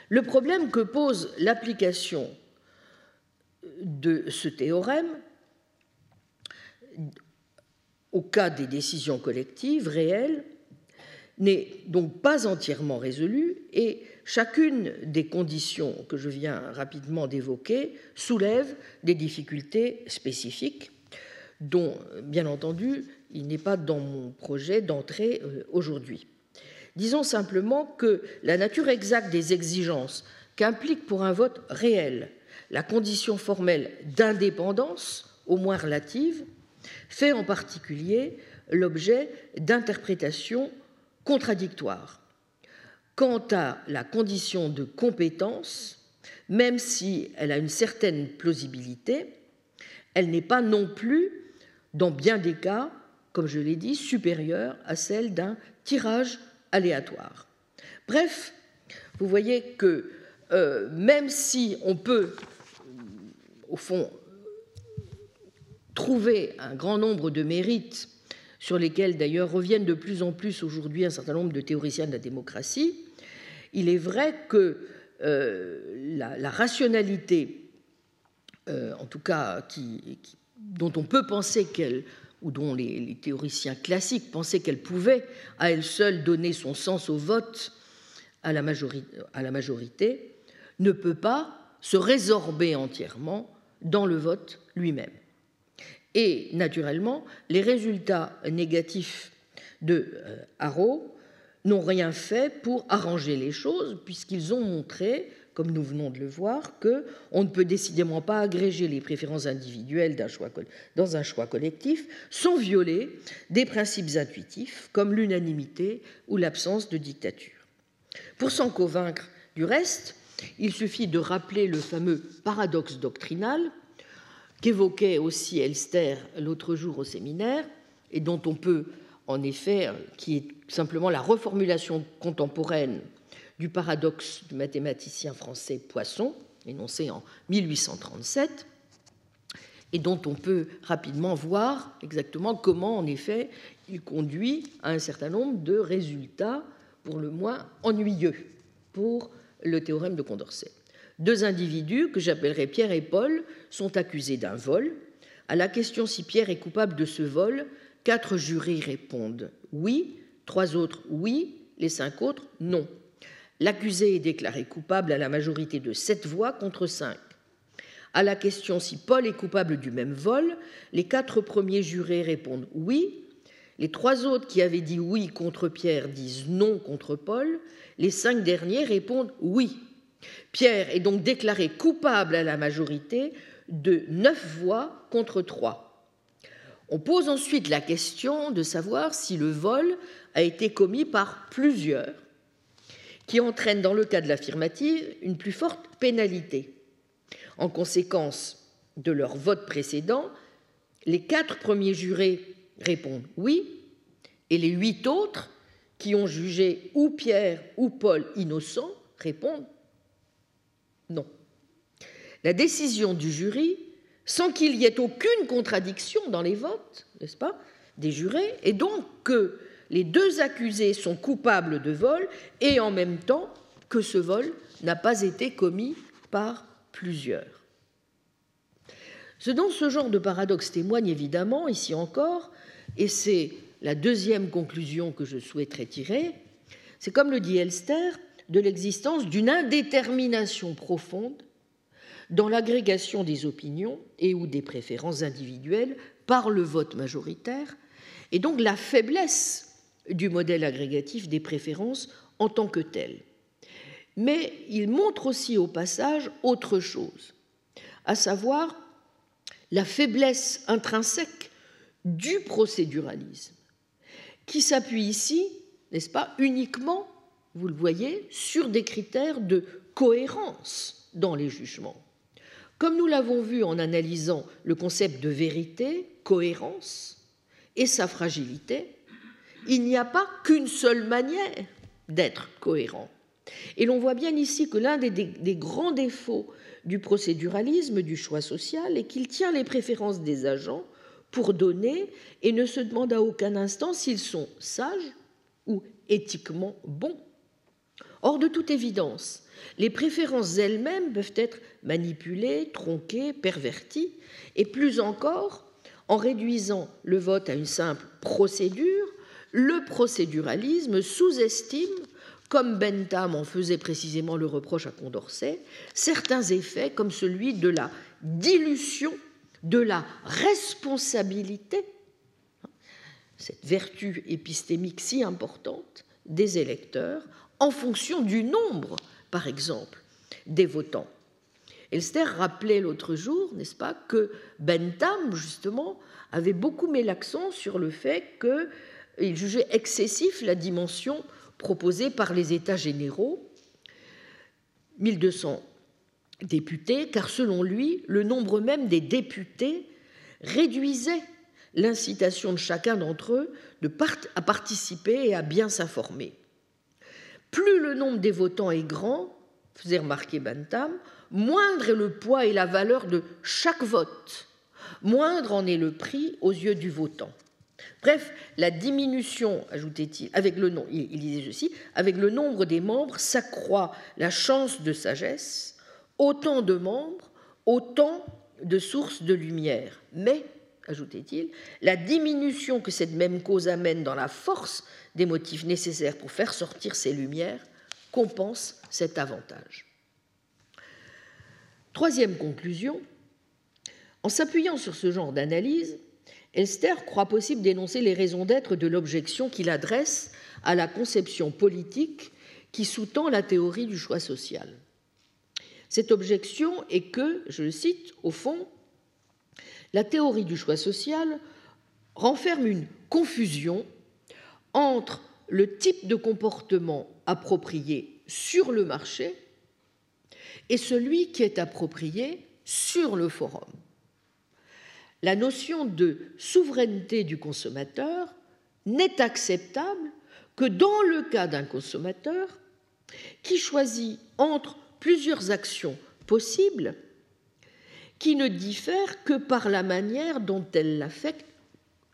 Le problème que pose l'application de ce théorème au cas des décisions collectives réelles n'est donc pas entièrement résolue et chacune des conditions que je viens rapidement d'évoquer soulève des difficultés spécifiques dont, bien entendu, il n'est pas dans mon projet d'entrer euh, aujourd'hui. Disons simplement que la nature exacte des exigences qu'implique pour un vote réel la condition formelle d'indépendance, au moins relative, fait en particulier l'objet d'interprétations contradictoires. Quant à la condition de compétence, même si elle a une certaine plausibilité, elle n'est pas non plus, dans bien des cas, comme je l'ai dit, supérieure à celle d'un tirage aléatoire. Bref, vous voyez que euh, même si on peut, au fond, trouver un grand nombre de mérites sur lesquels d'ailleurs reviennent de plus en plus aujourd'hui un certain nombre de théoriciens de la démocratie, il est vrai que euh, la, rationalité, euh, en tout cas dont on peut penser qu'elle, ou dont les, théoriciens classiques pensaient qu'elle pouvait à elle seule donner son sens au vote à la, à la majorité, ne peut pas se résorber entièrement dans le vote lui-même. Et naturellement, les résultats négatifs de euh, Haro n'ont rien fait pour arranger les choses, puisqu'ils ont montré, comme nous venons de le voir, qu'on ne peut décidément pas agréger les préférences individuelles dans un choix collectif sans violer des principes intuitifs comme l'unanimité ou l'absence de dictature. Pour s'en convaincre du reste, il suffit de rappeler le fameux paradoxe doctrinal qu'évoquait aussi Elster l'autre jour au séminaire et dont on peut en effet, qui est simplement la reformulation contemporaine du paradoxe du mathématicien français Poisson, énoncé en 1837, et dont on peut rapidement voir exactement comment, en effet, il conduit à un certain nombre de résultats, pour le moins ennuyeux, pour le théorème de Condorcet. Deux individus, que j'appellerai Pierre et Paul, sont accusés d'un vol. À la question si Pierre est coupable de ce vol, Quatre jurés répondent oui, trois autres oui, les cinq autres non. L'accusé est déclaré coupable à la majorité de sept voix contre cinq. À la question si Paul est coupable du même vol, les quatre premiers jurés répondent oui, les trois autres qui avaient dit oui contre Pierre disent non contre Paul, les cinq derniers répondent oui. Pierre est donc déclaré coupable à la majorité de neuf voix contre trois. On pose ensuite la question de savoir si le vol a été commis par plusieurs, qui entraîne dans le cas de l'affirmative une plus forte pénalité. En conséquence de leur vote précédent, les quatre premiers jurés répondent oui, et les huit autres, qui ont jugé ou Pierre ou Paul innocents, répondent non. La décision du jury sans qu'il y ait aucune contradiction dans les votes, n'est-ce pas, des jurés, et donc que les deux accusés sont coupables de vol et en même temps que ce vol n'a pas été commis par plusieurs. Ce dont ce genre de paradoxe témoigne évidemment, ici encore, et c'est la deuxième conclusion que je souhaiterais tirer, c'est comme le dit Elster, de l'existence d'une indétermination profonde dans l'agrégation des opinions et ou des préférences individuelles par le vote majoritaire, et donc la faiblesse du modèle agrégatif des préférences en tant que tel. Mais il montre aussi au passage autre chose, à savoir la faiblesse intrinsèque du procéduralisme, qui s'appuie ici, n'est-ce pas, uniquement, vous le voyez, sur des critères de cohérence dans les jugements. Comme nous l'avons vu en analysant le concept de vérité, cohérence et sa fragilité, il n'y a pas qu'une seule manière d'être cohérent. Et l'on voit bien ici que l'un des, grands défauts du procéduralisme, du choix social, est qu'il tient les préférences des agents pour donner et ne se demande à aucun instant s'ils sont sages ou éthiquement bons. Or, de toute évidence, les préférences elles-mêmes peuvent être manipulées, tronquées, perverties, et plus encore, en réduisant le vote à une simple procédure, le procéduralisme sous-estime, comme Bentham en faisait précisément le reproche à Condorcet, certains effets comme celui de la dilution de la responsabilité, cette vertu épistémique si importante des électeurs, en fonction du nombre, par exemple, des votants. Elster rappelait l'autre jour, n'est-ce pas, que Bentham, justement, avait beaucoup mis l'accent sur le fait qu'il jugeait excessif la dimension proposée par les États généraux, 1200 députés, car selon lui, le nombre même des députés réduisait l'incitation de chacun d'entre eux à participer et à bien s'informer. Plus le nombre des votants est grand, faisait remarquer Bentham, moindre est le poids et la valeur de chaque vote, moindre en est le prix aux yeux du votant. Bref, la diminution, ajoutait-il, avec le nom, il, disait ceci, avec le nombre des membres s'accroît la chance de sagesse, autant de membres, autant de sources de lumière. Mais, ajoutait-il, la diminution que cette même cause amène dans la force des motifs nécessaires pour faire sortir ces lumières compense cet avantage. Troisième conclusion, en s'appuyant sur ce genre d'analyse, Elster croit possible d'énoncer les raisons d'être de l'objection qu'il adresse à la conception politique qui sous-tend la théorie du choix social. Cette objection est que, je le cite, au fond, la théorie du choix social renferme une confusion entre le type de comportement approprié sur le marché et celui qui est approprié sur le forum. La notion de souveraineté du consommateur n'est acceptable que dans le cas d'un consommateur qui choisit entre plusieurs actions possibles qui ne diffèrent que par la manière dont elles l'affectent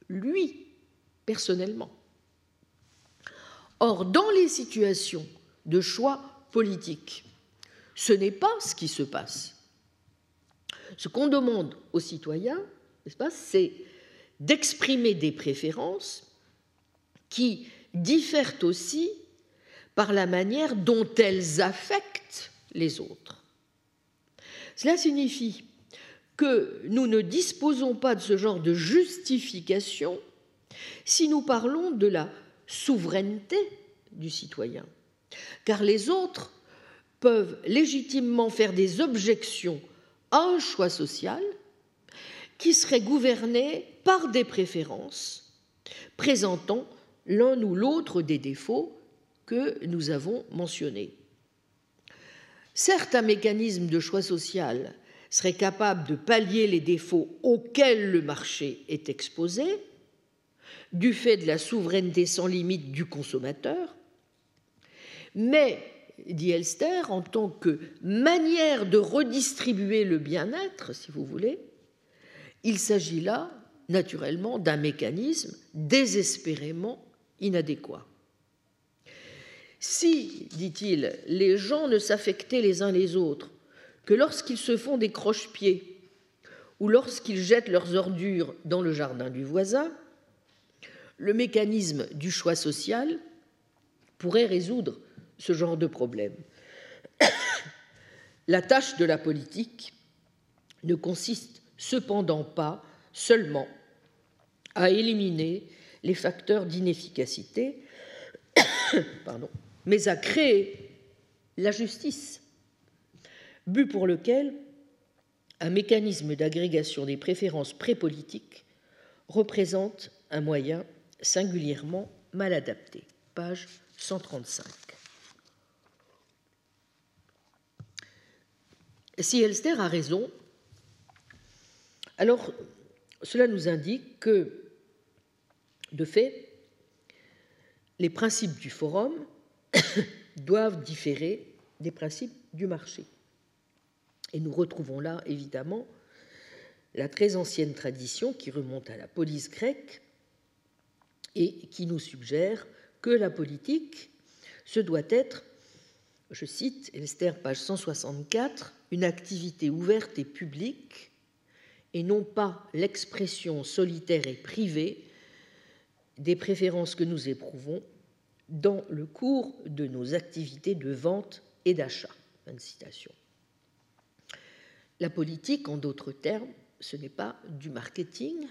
lui, personnellement. Or, dans les situations de choix politiques, ce n'est pas ce qui se passe. Ce qu'on demande aux citoyens, c'est d'exprimer des préférences qui diffèrent aussi par la manière dont elles affectent les autres. Cela signifie que nous ne disposons pas de ce genre de justification si nous parlons de la souveraineté du citoyen, car les autres peuvent légitimement faire des objections à un choix social qui serait gouverné par des préférences présentant l'un ou l'autre des défauts que nous avons mentionnés. Certes, un mécanisme de choix social serait capable de pallier les défauts auxquels le marché est exposé, du fait de la souveraineté sans limite du consommateur, mais dit Elster, en tant que manière de redistribuer le bien-être, si vous voulez, il s'agit là, naturellement, d'un mécanisme désespérément inadéquat. Si, dit-il, les gens ne s'affectaient les uns les autres que lorsqu'ils se font des croche-pieds ou lorsqu'ils jettent leurs ordures dans le jardin du voisin, le mécanisme du choix social pourrait résoudre ce genre de problème. La tâche de la politique ne consiste cependant pas seulement à éliminer les facteurs d'inefficacité, mais à créer la justice, but pour lequel un mécanisme d'agrégation des préférences prépolitiques représente un moyen singulièrement mal adapté. Page 135. Si Elster a raison, alors cela nous indique que, de fait, les principes du forum doivent différer des principes du marché. Et nous retrouvons là, évidemment, la très ancienne tradition qui remonte à la police grecque et qui nous suggère que la politique, se doit être, je cite Elster, page 164, une activité ouverte et publique et non pas l'expression solitaire et privée des préférences que nous éprouvons dans le cours de nos activités de vente et d'achat. La politique, en d'autres termes, ce n'est pas du marketing,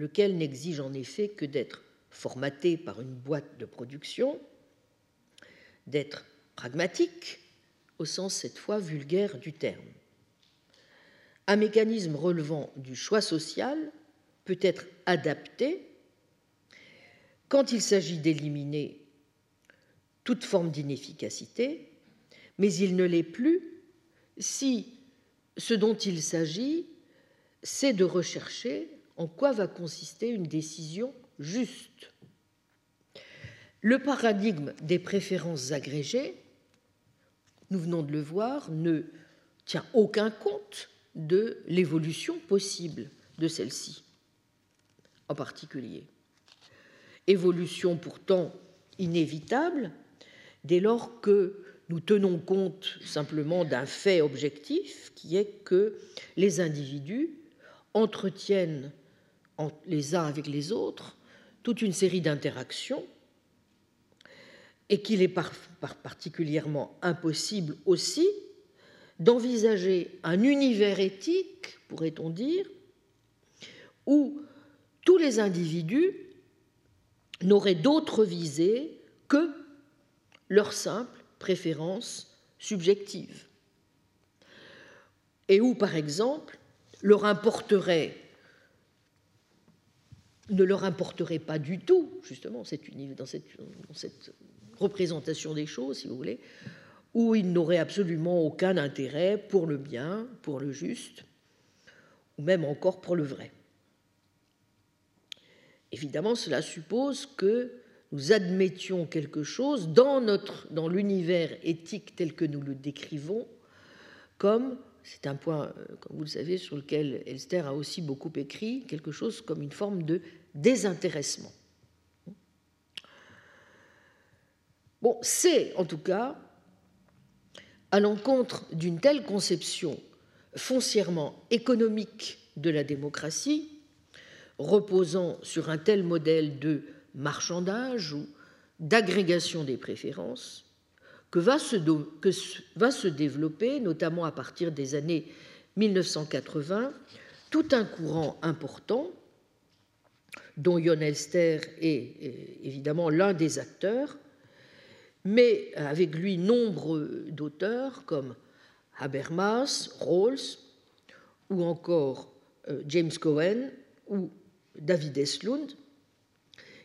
lequel n'exige en effet que d'être formaté par une boîte de production, d'être pragmatique, au sens cette fois vulgaire du terme. Un mécanisme relevant du choix social peut être adapté quand il s'agit d'éliminer toute forme d'inefficacité, mais il ne l'est plus si ce dont il s'agit, c'est de rechercher en quoi va consister une décision juste. Le paradigme des préférences agrégées, nous venons de le voir, ne tient aucun compte de l'évolution possible de celle-ci, en particulier. Évolution pourtant inévitable dès lors que nous tenons compte simplement d'un fait objectif qui est que les individus entretiennent les uns avec les autres toute une série d'interactions et qu'il est particulièrement impossible aussi d'envisager un univers éthique, pourrait-on dire, où tous les individus n'auraient d'autre visée que leur simple préférence subjective. Et où, par exemple, leur importerait, ne leur importerait pas du tout, justement, dans cette, dans cette représentation des choses, si vous voulez, où ils n'auraient absolument aucun intérêt pour le bien, pour le juste, ou même encore pour le vrai. Évidemment, cela suppose que nous admettions quelque chose dans, dans l'univers éthique tel que nous le décrivons, comme, c'est un point, euh, comme vous le savez, sur lequel Elster a aussi beaucoup écrit, quelque chose comme une forme de désintéressement. Bon, c'est en tout cas à l'encontre d'une telle conception foncièrement économique de la démocratie, reposant sur un tel modèle de marchandage ou d'agrégation des préférences, que va, se que va se développer, notamment à partir des années 1980, tout un courant important dont Jon Elster est évidemment l'un des acteurs, mais avec lui nombre d'auteurs comme Habermas, Rawls, ou encore euh, James Cohen ou David Eslund,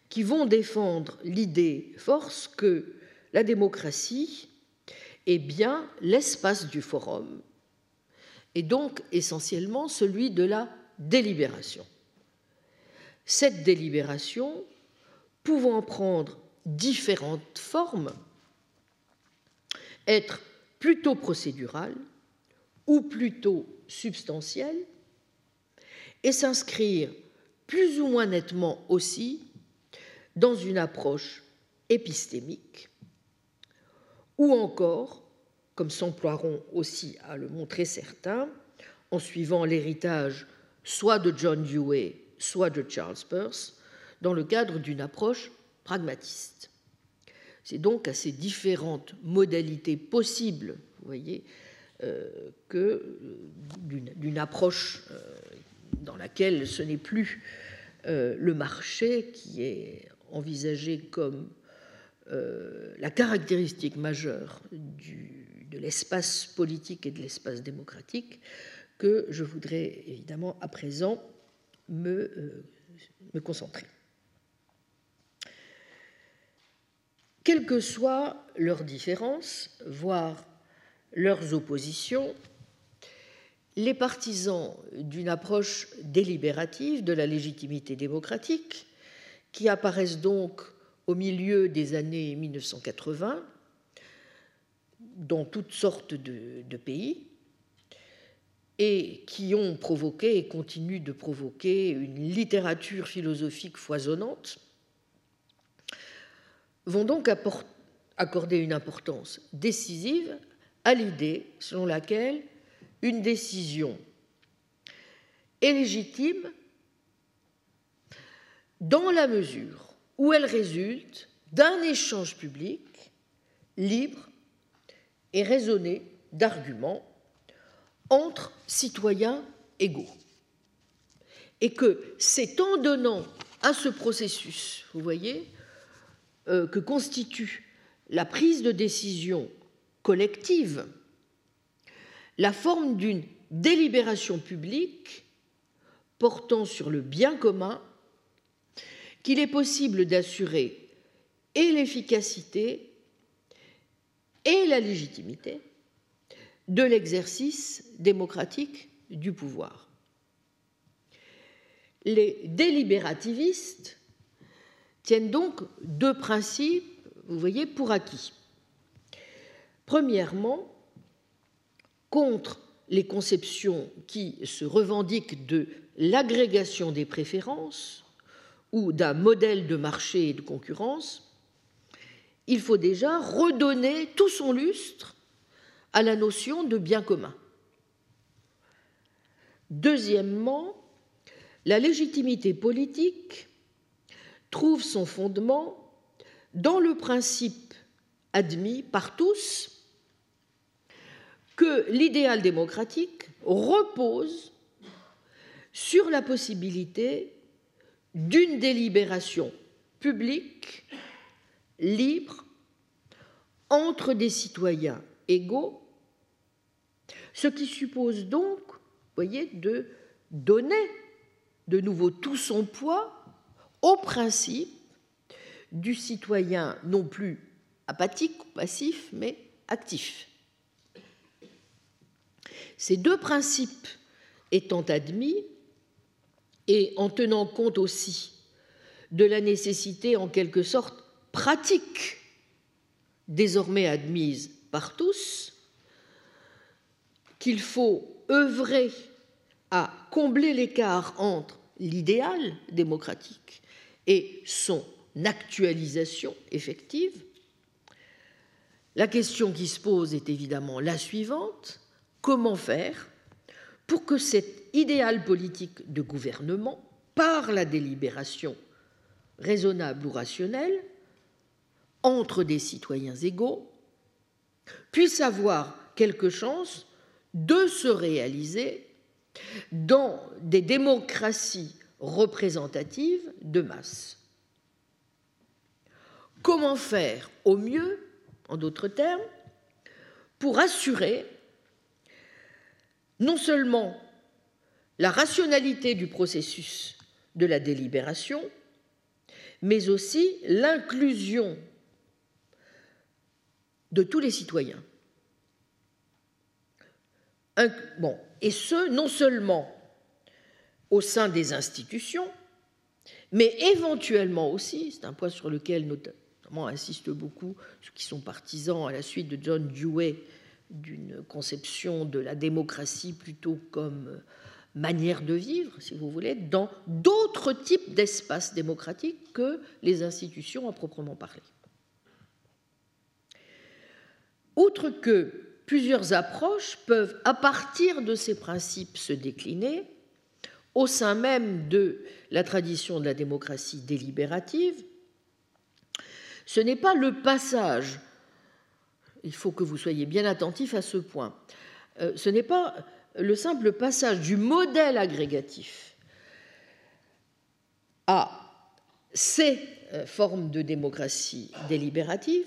qui vont défendre l'idée force que la démocratie est bien l'espace du forum, et donc essentiellement celui de la délibération. Cette délibération pouvant prendre différentes formes, être plutôt procédurale ou plutôt substantielle, et s'inscrire plus ou moins nettement aussi dans une approche épistémique, ou encore, comme s'emploieront aussi à le montrer certains, en suivant l'héritage soit de John Dewey, soit de Charles Peirce, dans le cadre d'une approche pragmatiste. C'est donc à ces différentes modalités possibles, vous voyez, euh, que euh, d'une approche euh, dans laquelle ce n'est plus le marché qui est envisagé comme la caractéristique majeure de l'espace politique et de l'espace démocratique, que je voudrais évidemment à présent me concentrer. quelles que soient leurs différences, voire leurs oppositions, les partisans d'une approche délibérative de la légitimité démocratique, qui apparaissent donc au milieu des années 1980 dans toutes sortes de, de pays, et qui ont provoqué et continuent de provoquer une littérature philosophique foisonnante, vont donc accorder une importance décisive à l'idée selon laquelle une décision est légitime dans la mesure où elle résulte d'un échange public libre et raisonné d'arguments entre citoyens égaux. Et que c'est en donnant à ce processus, vous voyez, euh, que constitue la prise de décision collective, la forme d'une délibération publique portant sur le bien commun, qu'il est possible d'assurer et l'efficacité et la légitimité de l'exercice démocratique du pouvoir. Les délibérativistes tiennent donc deux principes, vous voyez, pour acquis. Premièrement, contre les conceptions qui se revendiquent de l'agrégation des préférences ou d'un modèle de marché et de concurrence, il faut déjà redonner tout son lustre à la notion de bien commun. Deuxièmement, la légitimité politique trouve son fondement dans le principe admis par tous que l'idéal démocratique repose sur la possibilité d'une délibération publique, libre, entre des citoyens égaux, ce qui suppose donc, voyez, de donner de nouveau tout son poids au principe du citoyen non plus apathique ou passif, mais actif. Ces deux principes étant admis, et en tenant compte aussi de la nécessité en quelque sorte pratique désormais admise par tous, qu'il faut œuvrer à combler l'écart entre l'idéal démocratique et son actualisation effective, la question qui se pose est évidemment la suivante. Comment faire pour que cet idéal politique de gouvernement, par la délibération raisonnable ou rationnelle, entre des citoyens égaux, puisse avoir quelque chance de se réaliser dans des démocraties représentatives de masse. Comment faire au mieux, en d'autres termes, pour assurer non seulement la rationalité du processus de la délibération, mais aussi l'inclusion de tous les citoyens. Bon, et ce, non seulement au sein des institutions, mais éventuellement aussi, c'est un point sur lequel notamment insistent beaucoup ceux qui sont partisans à la suite de John Dewey d'une conception de la démocratie plutôt comme manière de vivre, si vous voulez, dans d'autres types d'espaces démocratiques que les institutions à proprement parler. Outre que plusieurs approches peuvent, à partir de ces principes, se décliner au sein même de la tradition de la démocratie délibérative, ce n'est pas le passage il faut que vous soyez bien attentifs à ce point. Euh, ce n'est pas le simple passage du modèle agrégatif à ces euh, formes de démocratie délibérative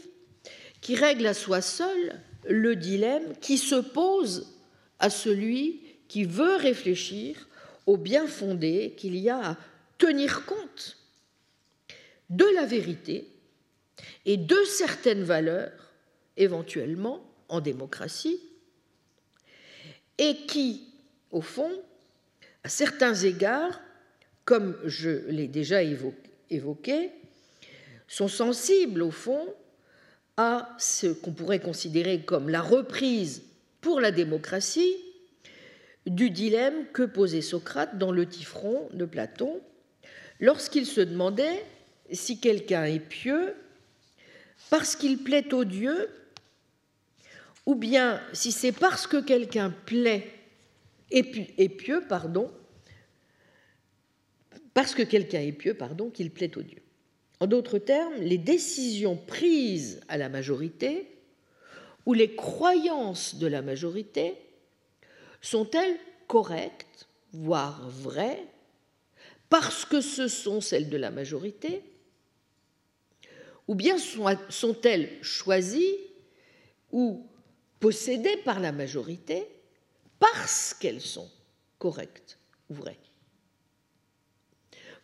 qui règle à soi seul le dilemme qui se pose à celui qui veut réfléchir au bien fondé qu'il y a à tenir compte de la vérité et de certaines valeurs éventuellement en démocratie, et qui, au fond, à certains égards, comme je l'ai déjà évoqué, sont sensibles, au fond, à ce qu'on pourrait considérer comme la reprise pour la démocratie du dilemme que posait Socrate dans le Tifron de Platon, lorsqu'il se demandait si quelqu'un est pieux parce qu'il plaît aux dieux ou bien si c'est parce que quelqu'un plaît et pieux, pardon, parce que quelqu'un est pieux, pardon, qu'il plaît aux dieux. En d'autres termes, les décisions prises à la majorité ou les croyances de la majorité sont-elles correctes, voire vraies, parce que ce sont celles de la majorité, ou bien sont-elles choisies ou possédées par la majorité parce qu'elles sont correctes ou vraies?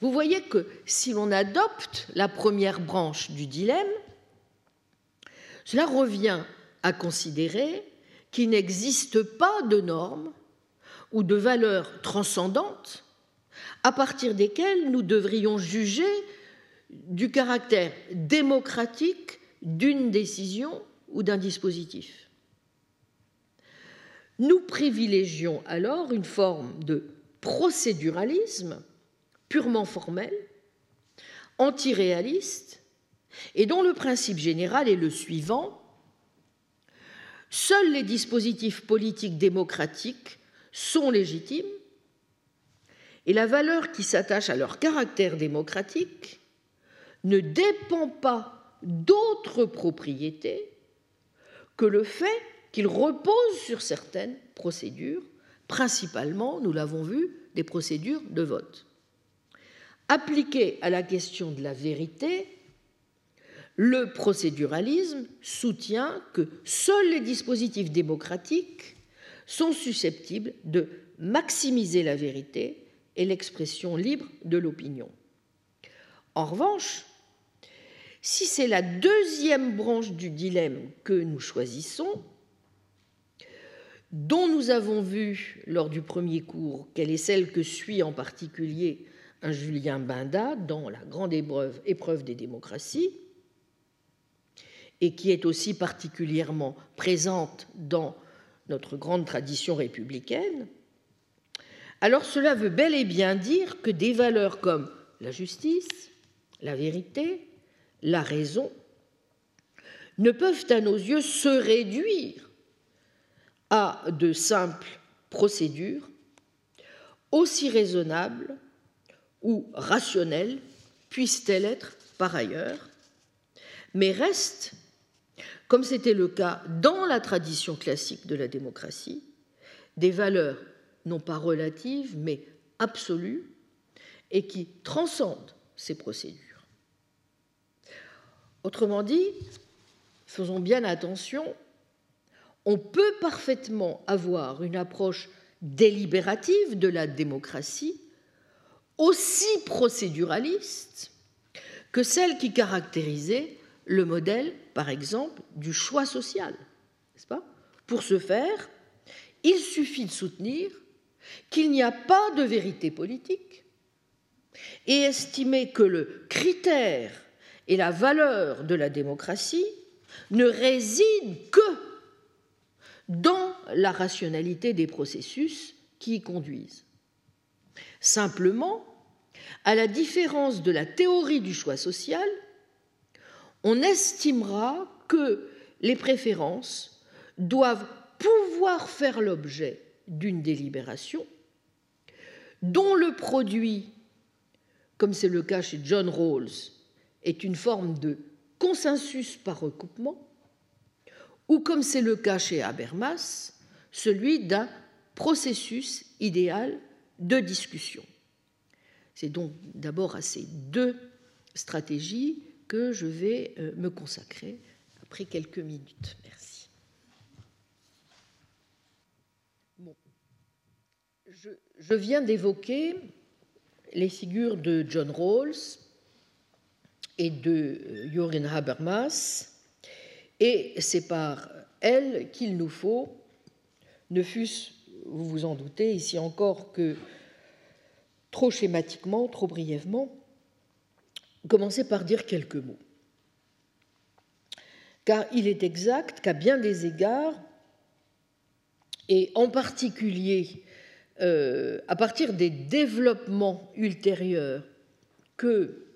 Vous voyez que si l'on adopte la première branche du dilemme, cela revient à considérer qu'il n'existe pas de normes ou de valeurs transcendantes à partir desquelles nous devrions juger du caractère démocratique d'une décision ou d'un dispositif. Nous privilégions alors une forme de procéduralisme purement formel, antiréaliste, et dont le principe général est le suivant Seuls les dispositifs politiques démocratiques sont légitimes et la valeur qui s'attache à leur caractère démocratique ne dépend pas d'autres propriétés que le fait qu'ils reposent sur certaines procédures, principalement, nous l'avons vu, des procédures de vote. Appliqué à la question de la vérité, le procéduralisme soutient que seuls les dispositifs démocratiques sont susceptibles de maximiser la vérité et l'expression libre de l'opinion. En revanche, si c'est la deuxième branche du dilemme que nous choisissons, dont nous avons vu lors du premier cours qu'elle est celle que suit en particulier un Julien Binda dans la grande épreuve, épreuve des démocraties, et qui est aussi particulièrement présente dans notre grande tradition républicaine, alors cela veut bel et bien dire que des valeurs comme la justice, la vérité, la raison ne peuvent à nos yeux se réduire à de simples procédures aussi raisonnables ou rationnelles puissent-elles être par ailleurs, mais restent comme c'était le cas dans la tradition classique de la démocratie, des valeurs non pas relatives, mais absolues, et qui transcendent ces procédures. Autrement dit, faisons bien attention, on peut parfaitement avoir une approche délibérative de la démocratie, aussi procéduraliste que celle qui caractérisait le modèle, par exemple, du choix social. Pas? Pour ce faire, il suffit de soutenir qu'il n'y a pas de vérité politique et estimer que le critère et la valeur de la démocratie ne résident que dans la rationalité des processus qui y conduisent. Simplement, à la différence de la théorie du choix social, on estimera que les préférences doivent pouvoir faire l'objet d'une délibération dont le produit, comme c'est le cas chez John Rawls, est une forme de consensus par recoupement, ou comme c'est le cas chez Habermas, celui d'un processus idéal de discussion. C'est donc d'abord à ces deux stratégies que je vais euh, me consacrer après quelques minutes. Merci. Je, viens d'évoquer les figures de John Rawls et de euh, Jürgen Habermas, et c'est par elles qu'il nous faut, ne fût-ce, vous vous en doutez, ici encore que trop schématiquement, trop brièvement, commencer par dire quelques mots. Car il est exact qu'à bien des égards, et en particulier euh, à partir des développements ultérieurs que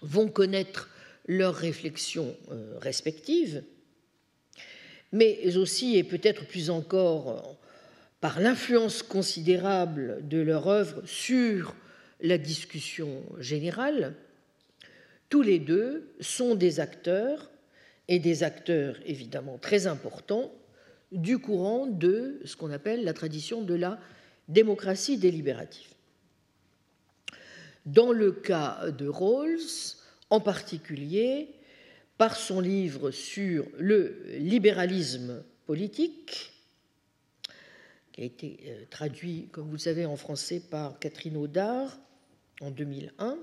vont connaître leurs réflexions euh, respectives, mais aussi et peut-être plus encore par l'influence considérable de leur œuvre sur la discussion générale, tous les deux sont des acteurs, et des acteurs évidemment très importants, du courant de ce qu'on appelle la tradition de la démocratie délibérative. Dans le cas de Rawls, en particulier, par son livre sur le libéralisme politique, qui a été euh, traduit, comme vous le savez, en français par Catherine Audard en 2001,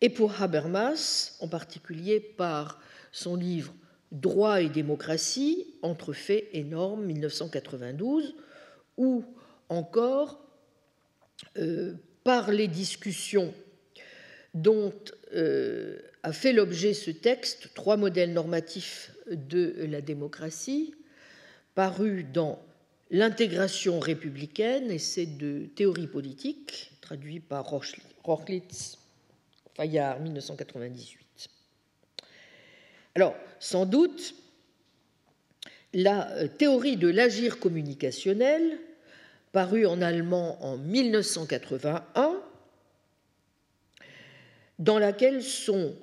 et pour Habermas, en particulier par son livre Droit et démocratie, entre faits et normes 1992, ou encore euh, par les discussions dont euh, a fait l'objet ce texte, Trois modèles normatifs de la démocratie, paru dans L'intégration républicaine, essai de théorie politique, traduit par Rochlitz Fayard, 1998. Alors, sans doute, la euh, théorie de l'agir communicationnel, parue en allemand en 1981, dans laquelle sont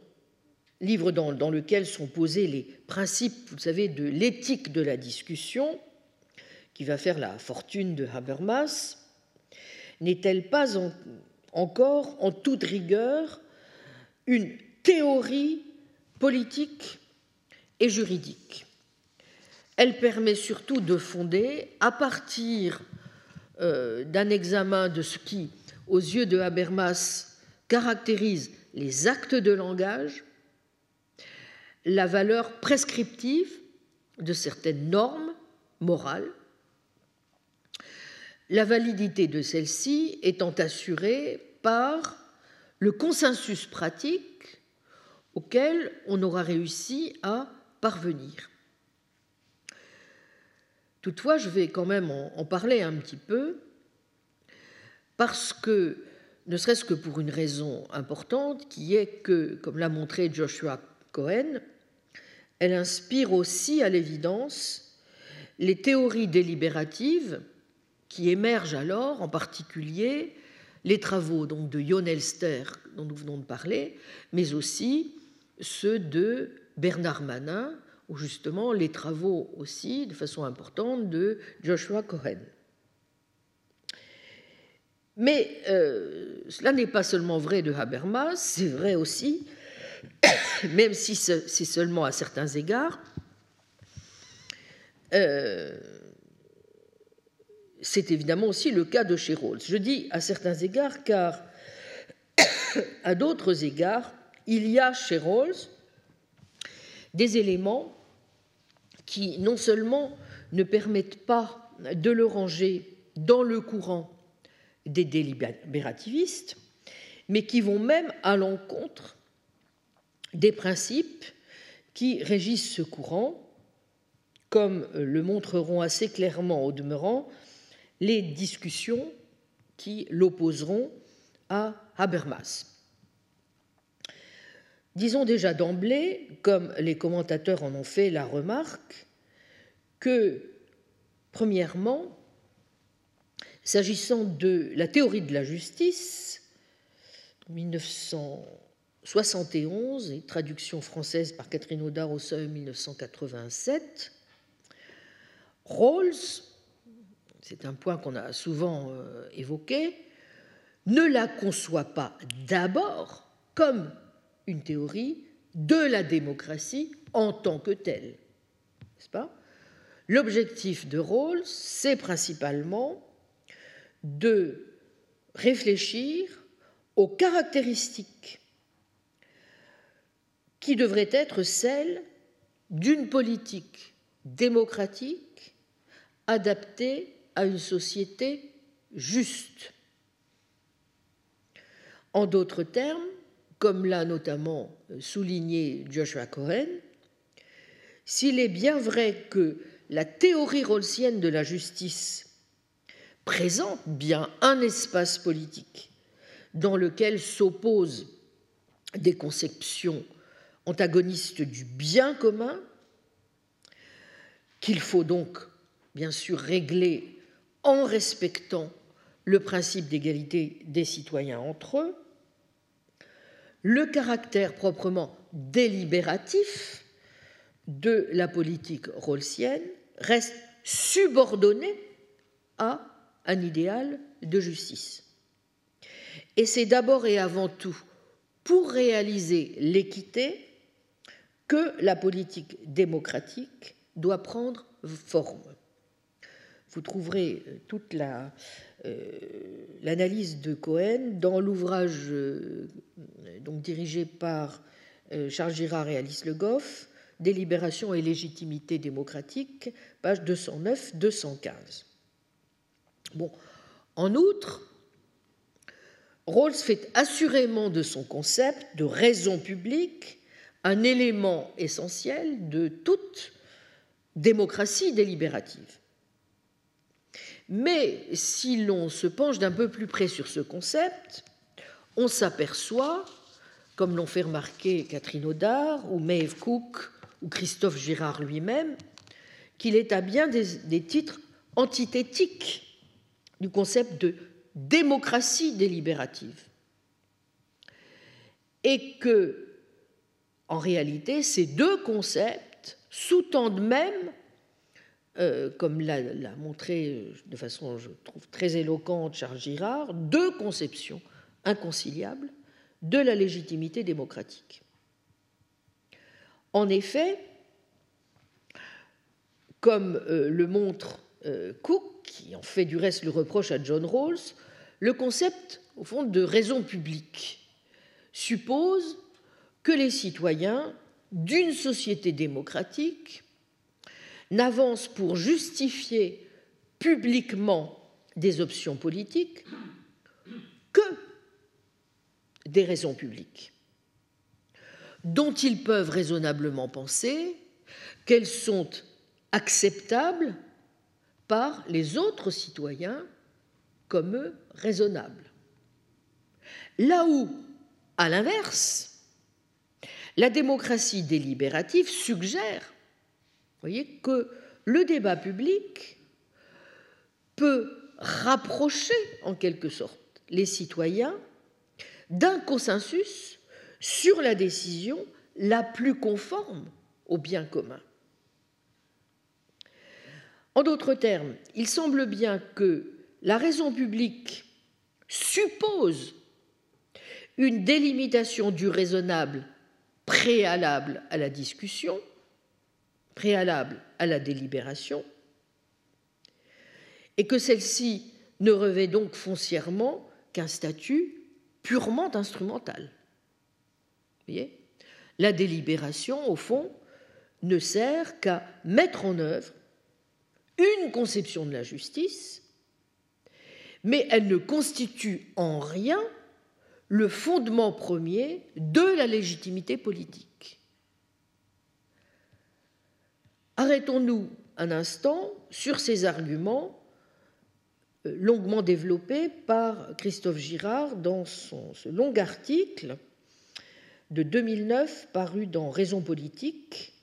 livre dans, lequel sont posés les principes, vous savez, de l'éthique de la discussion, qui va faire la fortune de Habermas, n'est-elle pas encore en toute rigueur une théorie politique et juridique? Elle permet surtout de fonder, à partir euh, d'un examen de ce qui, aux yeux de Habermas, caractérise les actes de langage, la valeur prescriptive de certaines normes morales, la validité de celles-ci étant assurée par le consensus pratique auquel on aura réussi à parvenir. Toutefois, je vais quand même en parler un petit peu, parce que, ne serait-ce que pour une raison importante, qui est que, comme l'a montré Joshua Cohen, elle inspire aussi à l'évidence les théories délibératives qui émergent alors, en particulier les travaux donc, de Jon Elster, dont nous venons de parler, mais aussi ceux de Bernard Manin, ou justement les travaux aussi, de façon importante, de Joshua Cohen. Mais euh, cela n'est pas seulement vrai de Habermas, c'est vrai aussi, même si c'est seulement à certains égards, euh, c'est évidemment aussi le cas de chez Rawls. Je dis à certains égards car à d'autres égards, il y a chez Rawls des éléments qui non seulement ne permettent pas de le ranger dans le courant des délibérativistes, mais qui vont même à l'encontre des principes qui régissent ce courant, comme le montreront assez clairement au demeurant les discussions qui l'opposeront à Habermas. Disons déjà d'emblée, comme les commentateurs en ont fait la remarque, que, premièrement, s'agissant de la théorie de la justice, 1971 et traduction française par Catherine Audard au seuil 1987, Rawls, c'est un point qu'on a souvent euh, évoqué, ne la conçoit pas d'abord comme une théorie de la démocratie en tant que telle. L'objectif de Rawls, c'est principalement de réfléchir aux caractéristiques qui devraient être celles d'une politique démocratique adaptée à une société juste. En d'autres termes, comme l'a notamment souligné Joshua Cohen, s'il est bien vrai que la théorie rawlsienne de la justice présente bien un espace politique dans lequel s'opposent des conceptions antagonistes du bien commun, qu'il faut donc bien sûr régler en respectant le principe d'égalité des citoyens entre eux, le caractère proprement délibératif de la politique rawlsienne reste subordonné à un idéal de justice. Et c'est d'abord et avant tout pour réaliser l'équité que la politique démocratique doit prendre forme. Vous trouverez toute la, euh, l'analyse de Cohen dans l'ouvrage euh, donc dirigé par euh, Charles Girard et Alice Le Goff, Délibération et légitimité démocratique, page 209-215. Bon. En outre, Rawls fait assurément de son concept de raison publique un élément essentiel de toute démocratie délibérative. Mais si l'on se penche d'un peu plus près sur ce concept, on s'aperçoit, comme l'ont fait remarquer Catherine Audard ou Maeve Cook ou Christophe Girard lui-même, qu'il est à bien des, titres antithétiques du concept de démocratie délibérative. Et que, en réalité, ces deux concepts sous-tendent même, euh, comme l'a montré de façon, je trouve, très éloquente Charles Girard, deux conceptions inconciliables de la légitimité démocratique. En effet, comme euh, le montre euh, Cook, qui en fait du reste le reproche à John Rawls, le concept, au fond, de raison publique suppose que les citoyens d'une société démocratique n'avancent pour justifier publiquement des options politiques que des raisons publiques, dont ils peuvent raisonnablement penser qu'elles sont acceptables par les autres citoyens comme raisonnables. Là où, à l'inverse, la démocratie délibérative suggère voyez, que le débat public peut rapprocher en quelque sorte les citoyens d'un consensus sur la décision la plus conforme au bien commun. En d'autres termes, il semble bien que la raison publique suppose une délimitation du raisonnable préalable à la discussion, préalable à la délibération, et que celle-ci ne revêt donc foncièrement qu'un statut purement instrumental. Vous la délibération, au fond, ne sert qu'à mettre en œuvre une conception de la justice, mais elle ne constitue en rien le fondement premier de la légitimité politique. Arrêtons-nous un instant sur ces arguments euh, longuement développés par Christophe Girard dans son, long article de 2009 paru dans Raison politique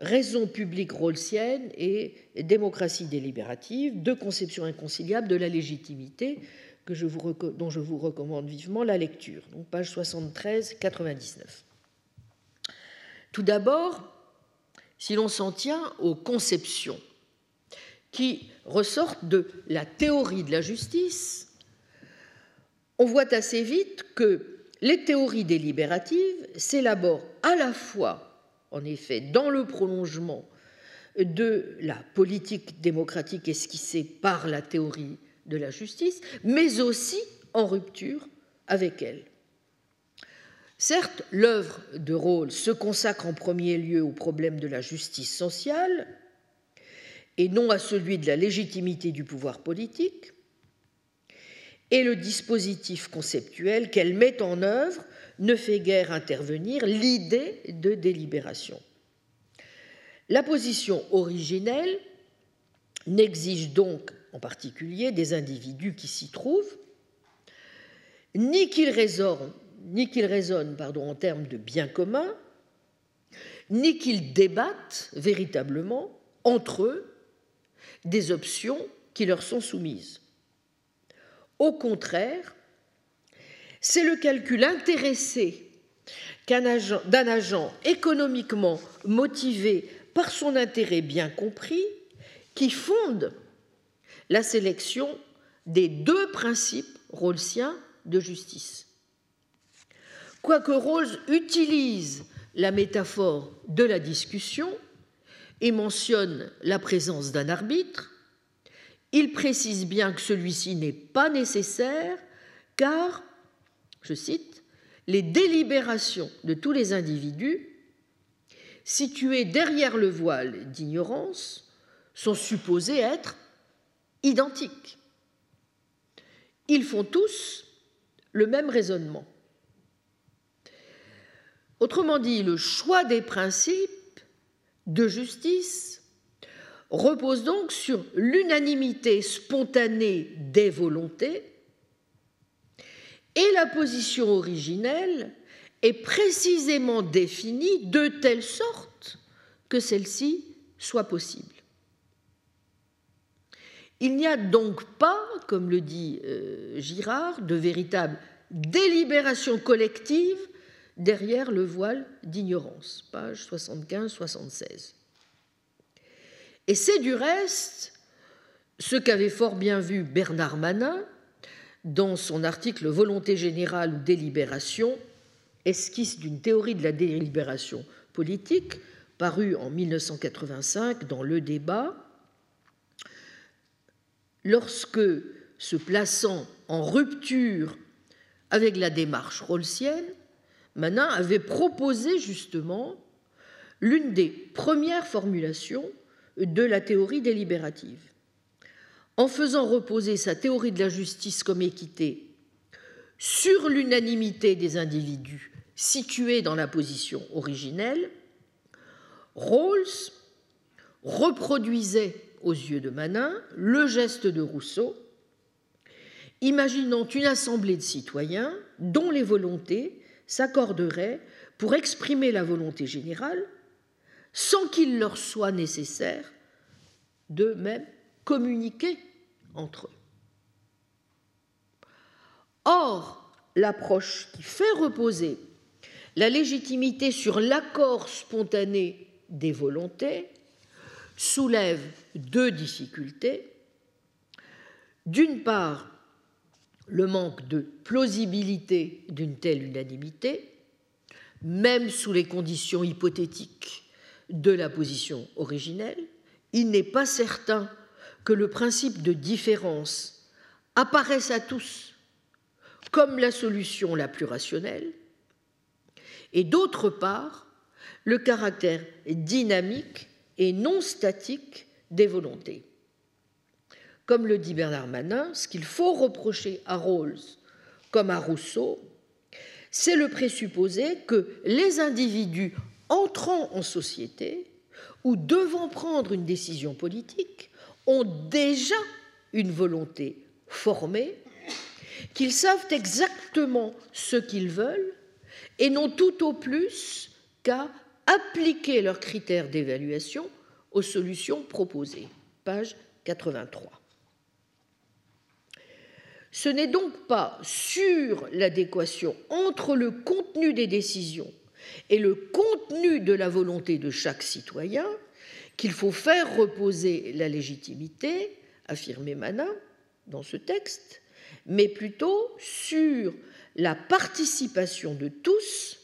raison publique rawlsienne et démocratie délibérative, deux conceptions inconciliables de la légitimité dont je vous recommande vivement la lecture. Donc page 73-99. Tout d'abord, si l'on s'en tient aux conceptions qui ressortent de la théorie de la justice, on voit assez vite que les théories délibératives s'élaborent à la fois en effet, dans le prolongement de la politique démocratique esquissée par la théorie de la justice, mais aussi en rupture avec elle. Certes, l'œuvre de Rawls se consacre en premier lieu au problème de la justice sociale et non à celui de la légitimité du pouvoir politique, et le dispositif conceptuel qu'elle met en œuvre ne fait guère intervenir l'idée de délibération. La position originelle n'exige donc en particulier des individus qui s'y trouvent, ni qu'ils raisonnent, ni pardon, en termes de bien commun, ni qu'ils débattent véritablement entre eux des options qui leur sont soumises. Au contraire, c'est le calcul intéressé d'un agent économiquement motivé par son intérêt bien compris qui fonde la sélection des deux principes rawlsiens de justice. Quoique Rawls utilise la métaphore de la discussion et mentionne la présence d'un arbitre, il précise bien que celui-ci n'est pas nécessaire car, je cite, les délibérations de tous les individus situés derrière le voile d'ignorance sont supposées être identiques. Ils font tous le même raisonnement. Autrement dit, le choix des principes de justice repose donc sur l'unanimité spontanée des volontés et la position originelle est précisément définie de telle sorte que celle-ci soit possible. Il n'y a donc pas, comme le dit euh, Girard, de véritable délibération collective derrière le voile d'ignorance, page 75-76. Et c'est du reste ce qu'avait fort bien vu Bernard Manin dans son article Volonté générale ou délibération, esquisse d'une théorie de la délibération politique, paru en 1985 dans Le Débat, lorsque, se plaçant en rupture avec la démarche rawlsienne, Manin avait proposé justement l'une des premières formulations de la théorie délibérative. En faisant reposer sa théorie de la justice comme équité sur l'unanimité des individus situés dans la position originelle, Rawls reproduisait aux yeux de Manin le geste de Rousseau, imaginant une assemblée de citoyens dont les volontés s'accorderaient pour exprimer la volonté générale sans qu'il leur soit nécessaire de même communiquer entre eux. Or, l'approche qui fait reposer la légitimité sur l'accord spontané des volontés soulève deux difficultés. D'une part, le manque de plausibilité d'une telle unanimité, même sous les conditions hypothétiques de la position originelle, il n'est pas certain que le principe de différence apparaisse à tous comme la solution la plus rationnelle, et d'autre part, le caractère dynamique et non statique des volontés. Comme le dit Bernard Manin, ce qu'il faut reprocher à Rawls comme à Rousseau, c'est le présupposer que les individus entrant en société ou devant prendre une décision politique ont déjà une volonté formée, qu'ils savent exactement ce qu'ils veulent et n'ont tout au plus qu'à appliquer leurs critères d'évaluation aux solutions proposées. Page 83. Ce n'est donc pas sur l'adéquation entre le contenu des décisions et le contenu de la volonté de chaque citoyen qu'il faut faire reposer la légitimité, affirmait Manin dans ce texte, mais plutôt sur la participation de tous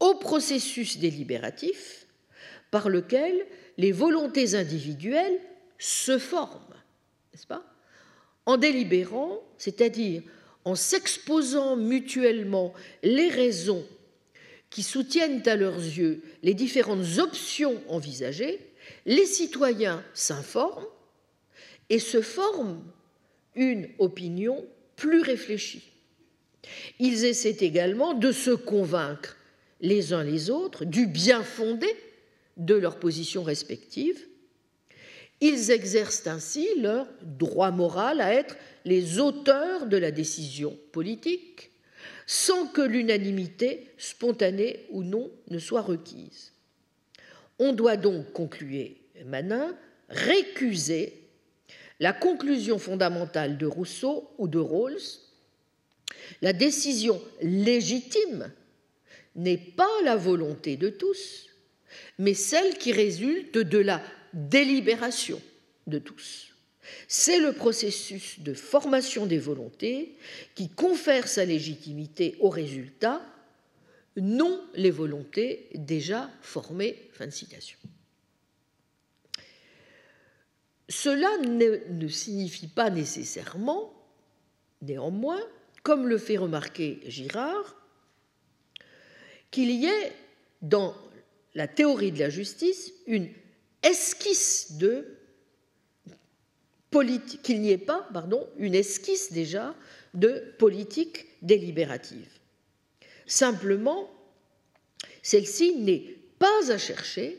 au processus délibératif par lequel les volontés individuelles se forment, n'est-ce pas? En délibérant, c'est-à-dire en s'exposant mutuellement les raisons qui soutiennent à leurs yeux les différentes options envisagées, les citoyens s'informent et se forment une opinion plus réfléchie. Ils essaient également de se convaincre les uns les autres du bien fondé de leurs positions respectives. Ils exercent ainsi leur droit moral à être les auteurs de la décision politique sans que l'unanimité, spontanée ou non, ne soit requise. On doit donc, concluer Manin, récuser la conclusion fondamentale de Rousseau ou de Rawls, la décision légitime n'est pas la volonté de tous, mais celle qui résulte de la délibération de tous. C'est le processus de formation des volontés qui confère sa légitimité au résultat, non les volontés déjà formées. Fin de citation. Cela ne, signifie pas nécessairement, néanmoins, comme le fait remarquer Girard, qu'il y ait dans la théorie de la justice une esquisse de politique, qu'il n'y ait pas, pardon, une esquisse déjà de politique délibérative. Simplement, celle-ci n'est pas à chercher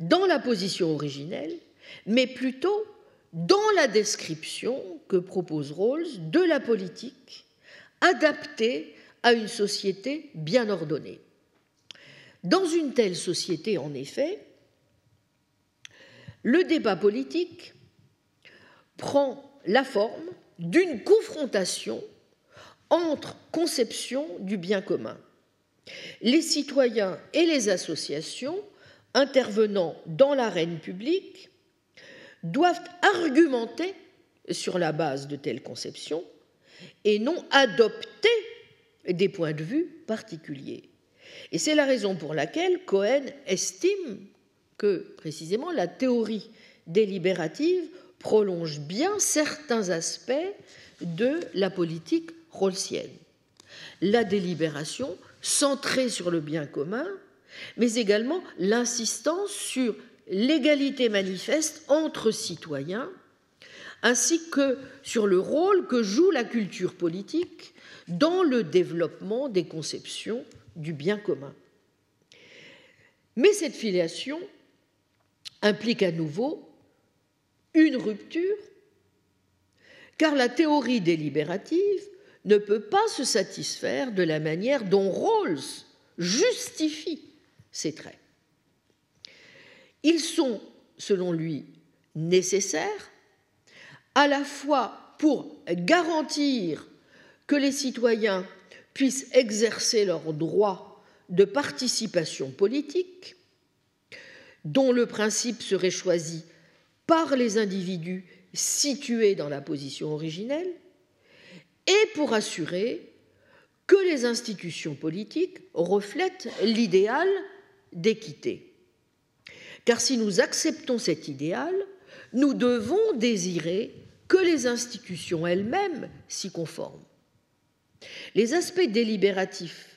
dans la position originelle, mais plutôt dans la description que propose Rawls de la politique adaptée à une société bien ordonnée. Dans une telle société, en effet, le débat politique prend la forme d'une confrontation entre conceptions du bien commun. Les citoyens et les associations intervenant dans l'arène publique doivent argumenter sur la base de telles conceptions et non adopter des points de vue particuliers. Et c'est la raison pour laquelle Cohen estime que, précisément, la théorie délibérative prolonge bien certains aspects de la politique rawlsienne. La délibération centrée sur le bien commun, mais également l'insistance sur l'égalité manifeste entre citoyens, ainsi que sur le rôle que joue la culture politique dans le développement des conceptions du bien commun. Mais cette filiation implique à nouveau une rupture, car la théorie délibérative ne peut pas se satisfaire de la manière dont Rawls justifie ces traits. Ils sont, selon lui, nécessaires à la fois pour garantir que les citoyens puissent exercer leur droit de participation politique, dont le principe serait choisi par les individus situés dans la position originelle, et pour assurer que les institutions politiques reflètent l'idéal d'équité. Car si nous acceptons cet idéal, nous devons désirer que les institutions elles-mêmes s'y conforment. Les aspects délibératifs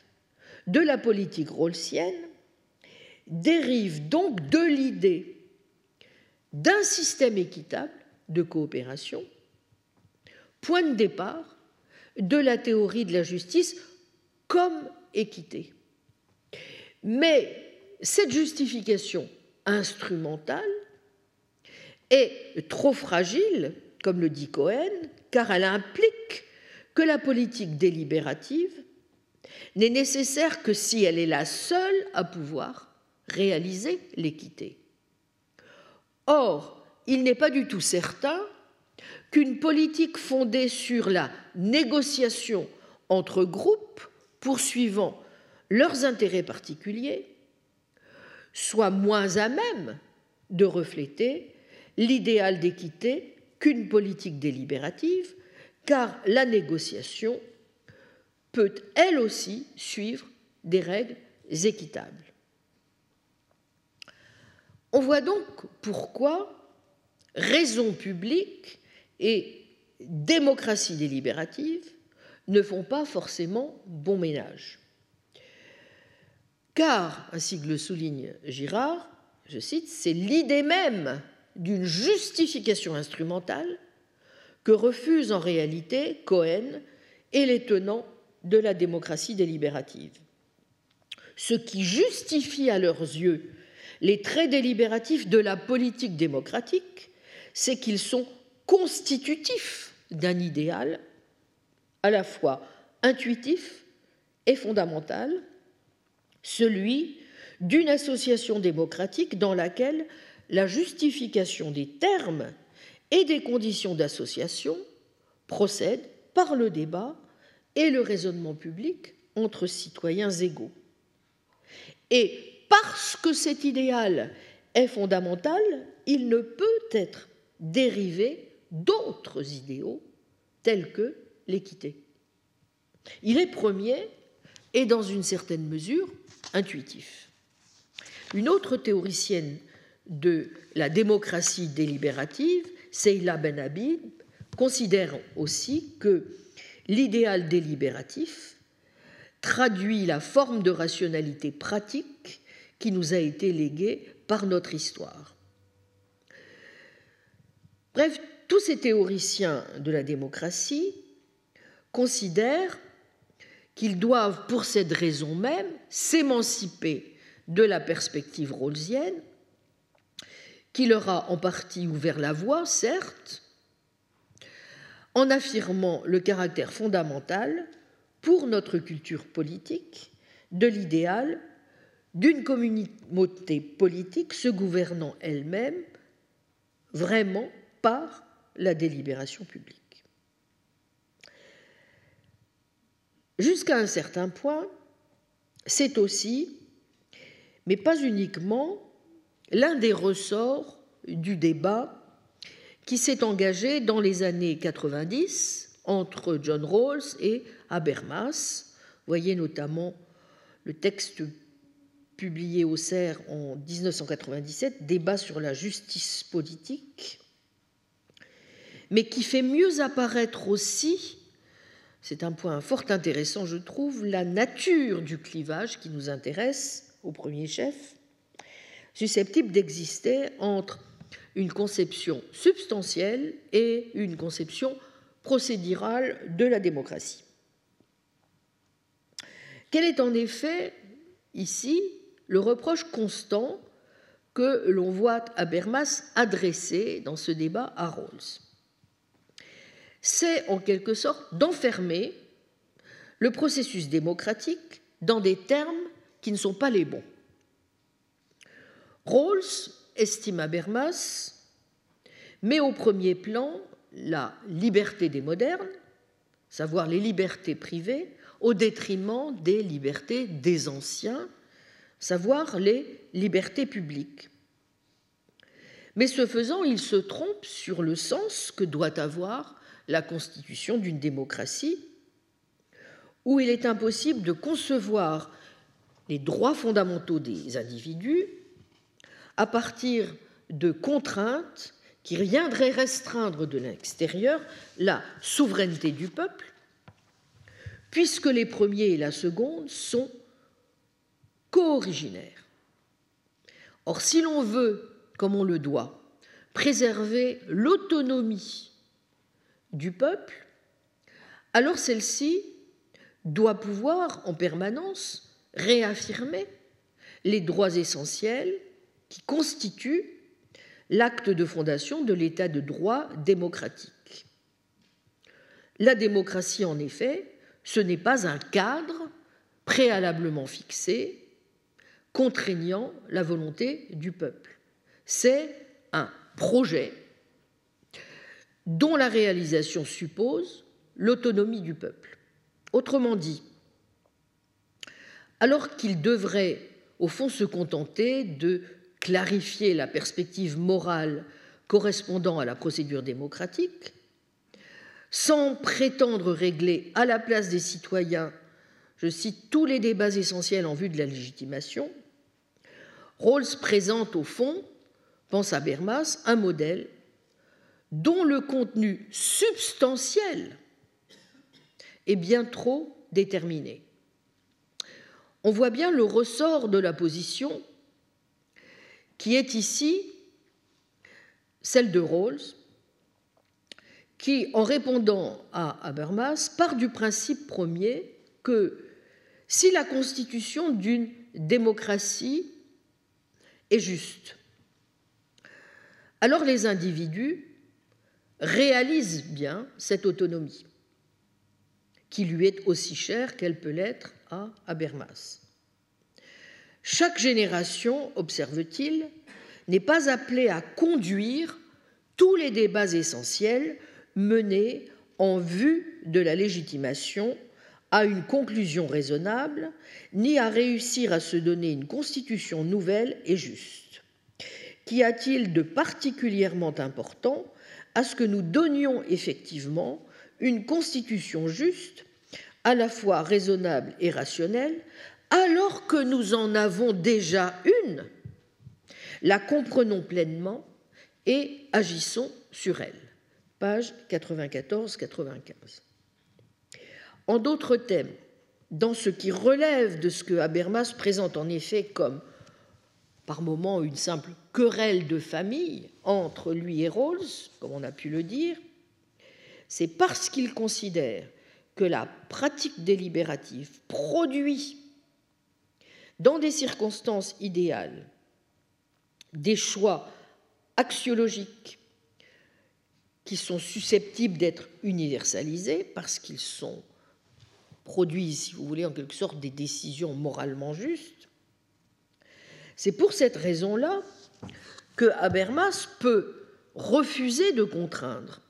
de la politique rawlsienne dérivent donc de l'idée d'un système équitable de coopération, point de départ de la théorie de la justice comme équité. Mais cette justification instrumentale est trop fragile, comme le dit Cohen, car elle implique que la politique délibérative n'est nécessaire que si elle est la seule à pouvoir réaliser l'équité. Or, il n'est pas du tout certain qu'une politique fondée sur la négociation entre groupes poursuivant leurs intérêts particuliers soit moins à même de refléter l'idéal d'équité qu'une politique délibérative car la négociation peut elle aussi suivre des règles équitables. On voit donc pourquoi raison publique et démocratie délibérative ne font pas forcément bon ménage. Car, ainsi que le souligne Girard, je cite, c'est l'idée même d'une justification instrumentale que refusent en réalité Cohen et les tenants de la démocratie délibérative. Ce qui justifie à leurs yeux les traits délibératifs de la politique démocratique, c'est qu'ils sont constitutifs d'un idéal à la fois intuitif et fondamental, celui d'une association démocratique dans laquelle la justification des termes et des conditions d'association procèdent par le débat et le raisonnement public entre citoyens égaux. Et parce que cet idéal est fondamental, il ne peut être dérivé d'autres idéaux tels que l'équité. Il est premier et dans une certaine mesure intuitif. Une autre théoricienne de la démocratie délibérative, Seyla Benhabib, considère aussi que l'idéal délibératif traduit la forme de rationalité pratique qui nous a été léguée par notre histoire. Bref, tous ces théoriciens de la démocratie considèrent qu'ils doivent, pour cette raison même, s'émanciper de la perspective rawlsienne, qui leur a en partie ouvert la voie, certes, en affirmant le caractère fondamental pour notre culture politique de l'idéal d'une communauté politique se gouvernant elle-même vraiment par la délibération publique. Jusqu'à un certain point, c'est aussi, mais pas uniquement, l'un des ressorts du débat qui s'est engagé dans les années 90 entre John Rawls et Habermas. Voyez notamment le texte publié au CERF en 1997, Débat sur la justice politique, mais qui fait mieux apparaître aussi, c'est un point fort intéressant je trouve, la nature du clivage qui nous intéresse au premier chef, susceptible d'exister entre une conception substantielle et une conception procédurale de la démocratie. Quel est en effet ici le reproche constant que l'on voit Habermas adresser dans ce débat à Rawls? C'est en quelque sorte d'enfermer le processus démocratique dans des termes qui ne sont pas les bons. Rawls estime Habermas met au premier plan la liberté des modernes, savoir les libertés privées, au détriment des libertés des anciens, savoir les libertés publiques. Mais ce faisant, il se trompe sur le sens que doit avoir la constitution d'une démocratie, où il est impossible de concevoir les droits fondamentaux des individus à partir de contraintes qui viendraient restreindre de l'extérieur la souveraineté du peuple, puisque les premiers et la seconde sont co-originaires. Or, si l'on veut, comme on le doit, préserver l'autonomie du peuple, alors celle-ci doit pouvoir en permanence réaffirmer les droits essentiels qui constituent l'acte de fondation de l'état de droit démocratique. La démocratie, en effet, ce n'est pas un cadre préalablement fixé, contraignant la volonté du peuple. C'est un projet dont la réalisation suppose l'autonomie du peuple. Autrement dit, alors qu'il devrait au fond se contenter de clarifier la perspective morale correspondant à la procédure démocratique, sans prétendre régler à la place des citoyens, je cite, tous les débats essentiels en vue de la légitimation, Rawls présente au fond, pense à Bermas, un modèle dont le contenu substantiel est bien trop déterminé. On voit bien le ressort de la position qui est ici celle de Rawls, qui, en répondant à Habermas, part du principe premier que si la constitution d'une démocratie est juste, alors les individus réalisent bien cette autonomie, qui lui est aussi chère qu'elle peut l'être à Habermas. Chaque génération, observe-t-il, n'est pas appelée à conduire tous les débats essentiels menés en vue de la légitimation à une conclusion raisonnable, ni à réussir à se donner une constitution nouvelle et juste. Qu'y a-t-il de particulièrement important à ce que nous donnions effectivement une constitution juste, à la fois raisonnable et rationnelle, alors que nous en avons déjà une, la comprenons pleinement et agissons sur elle. Page 94-95. En d'autres thèmes, dans ce qui relève de ce que Habermas présente en effet comme, par moments, une simple querelle de famille entre lui et Rawls, comme on a pu le dire, c'est parce qu'il considère que la pratique délibérative produit, dans des circonstances idéales, des choix axiologiques qui sont susceptibles d'être universalisés parce qu'ils sont produit, si vous voulez, en quelque sorte des décisions moralement justes. C'est pour cette raison-là que Habermas peut refuser de contraindre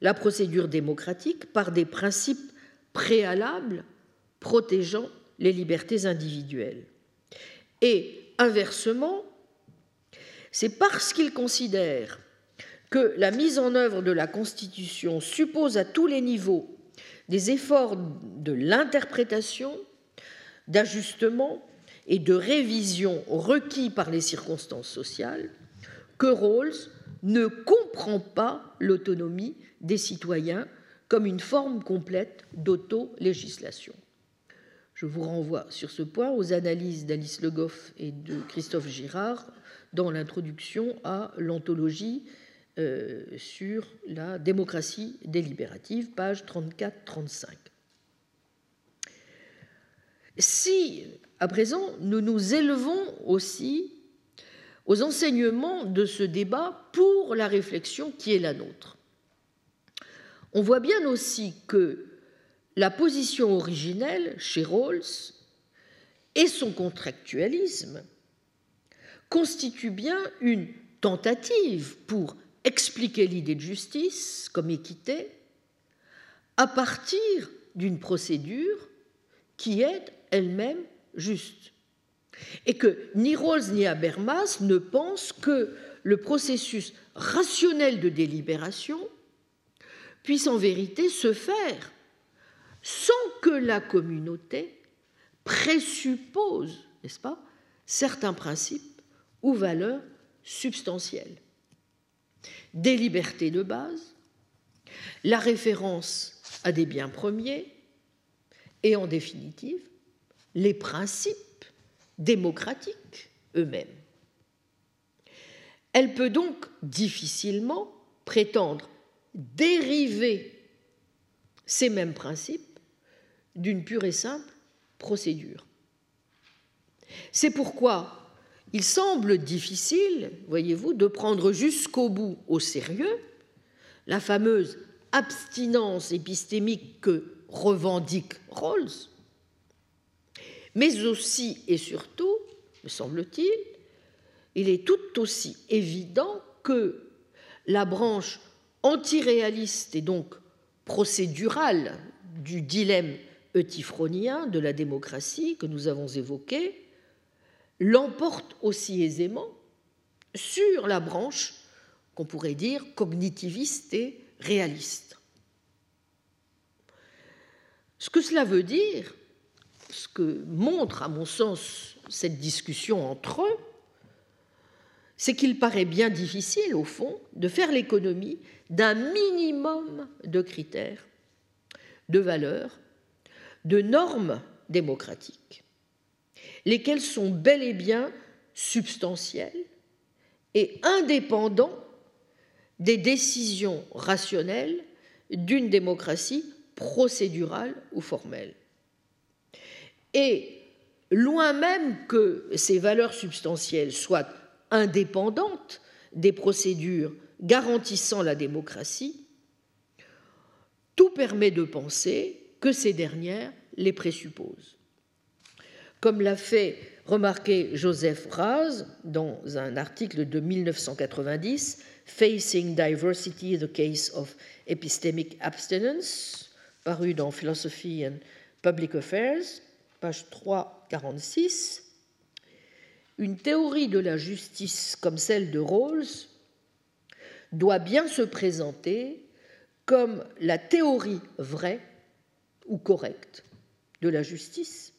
la procédure démocratique par des principes préalables protégeant les libertés individuelles. Et inversement, c'est parce qu'il considère que la mise en œuvre de la Constitution suppose à tous les niveaux des efforts de l'interprétation, d'ajustement et de révision requis par les circonstances sociales que Rawls ne comprend pas l'autonomie des citoyens comme une forme complète d'auto-législation. Je vous renvoie sur ce point aux analyses d'Alice Le Goff et de Christophe Girard dans l'introduction à l'anthologie euh, sur la démocratie délibérative, page 34-35. Si, à présent, nous nous élevons aussi aux enseignements de ce débat pour la réflexion qui est la nôtre, on voit bien aussi que la position originelle chez Rawls et son contractualisme constituent bien une tentative pour expliquer l'idée de justice comme équité à partir d'une procédure qui est elle-même juste. Et que ni Rawls ni Habermas ne pensent que le processus rationnel de délibération puisse en vérité se faire sans que la communauté présuppose, n'est-ce pas, certains principes ou valeurs substantielles des libertés de base, la référence à des biens premiers et en définitive les principes démocratiques eux-mêmes. Elle peut donc difficilement prétendre dériver ces mêmes principes d'une pure et simple procédure. C'est pourquoi il semble difficile, voyez-vous, de prendre jusqu'au bout au sérieux la fameuse abstinence épistémique que revendique Rawls, mais aussi et surtout, me semble-t-il, il est tout aussi évident que la branche antiréaliste et donc procédurale du dilemme eutyphronien de la démocratie que nous avons évoqué l'emporte aussi aisément sur la branche qu'on pourrait dire cognitiviste et réaliste. Ce que cela veut dire, ce que montre à mon sens cette discussion entre eux, c'est qu'il paraît bien difficile, au fond, de faire l'économie d'un minimum de critères, de valeurs, de normes démocratiques lesquels sont bel et bien substantiels et indépendants des décisions rationnelles d'une démocratie procédurale ou formelle. Et loin même que ces valeurs substantielles soient indépendantes des procédures garantissant la démocratie, tout permet de penser que ces dernières les présupposent comme l'a fait remarqué Joseph Raz dans un article de 1990, Facing Diversity, the Case of Epistemic Abstinence, paru dans Philosophy and Public Affairs, page 346. Une théorie de la justice comme celle de Rawls doit bien se présenter comme la théorie vraie ou correcte de la justice,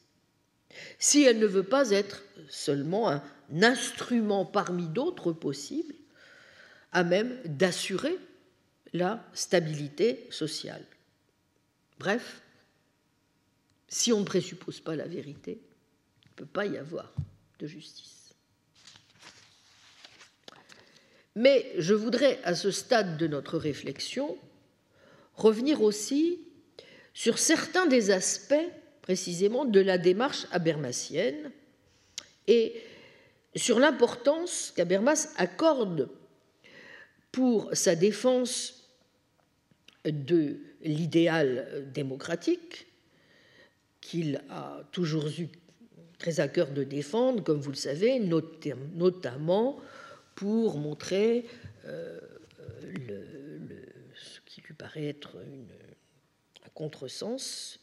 si elle ne veut pas être seulement un instrument parmi d'autres possibles à même d'assurer la stabilité sociale. Bref, si on ne présuppose pas la vérité, il ne peut pas y avoir de justice. Mais je voudrais, à ce stade de notre réflexion, revenir aussi sur certains des aspects précisément de la démarche habermasienne et sur l'importance qu'Habermas accorde pour sa défense de l'idéal démocratique qu'il a toujours eu très à cœur de défendre, comme vous le savez, notamment pour montrer euh, ce qui lui paraît être un contresens,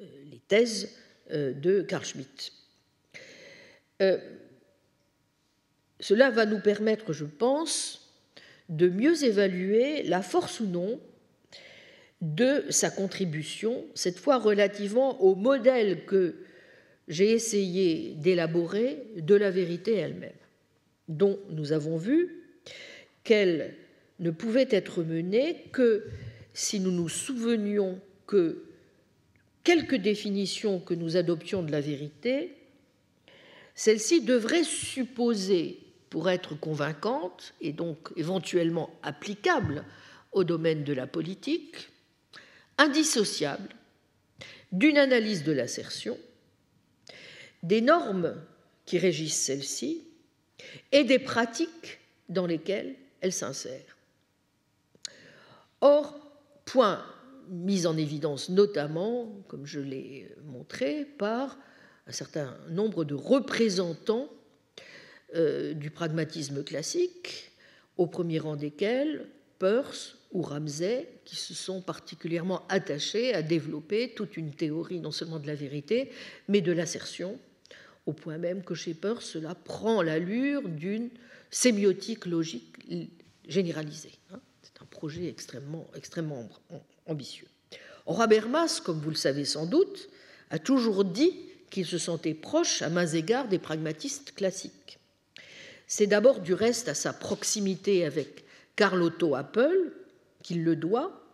euh, les thèses euh, de Carl Schmitt. cela va nous permettre, je pense, de mieux évaluer la force ou non de sa contribution, cette fois relativement au modèle que j'ai essayé d'élaborer de la vérité elle-même, dont nous avons vu qu'elle ne pouvait être menée que si nous nous souvenions que quelques définitions que nous adoptions de la vérité, celles-ci devraient supposer pour être convaincante et donc éventuellement applicable au domaine de la politique, indissociable d'une analyse de l'assertion, des normes qui régissent celle-ci et des pratiques dans lesquelles elle s'insère. Or, point mis en évidence notamment, comme je l'ai montré, par un certain nombre de représentants euh, du pragmatisme classique, au premier rang desquels Peirce ou Ramsay, qui se sont particulièrement attachés à développer toute une théorie non seulement de la vérité, mais de l'assertion, au point même que chez Peirce, cela prend l'allure d'une sémiotique logique généralisée. Hein. C'est un projet extrêmement, extrêmement ambitieux. Habermas, comme vous le savez sans doute, a toujours dit qu'il se sentait proche à mains égards des pragmatistes classiques. C'est d'abord du reste à sa proximité avec Carl Otto Appel qu'il le doit,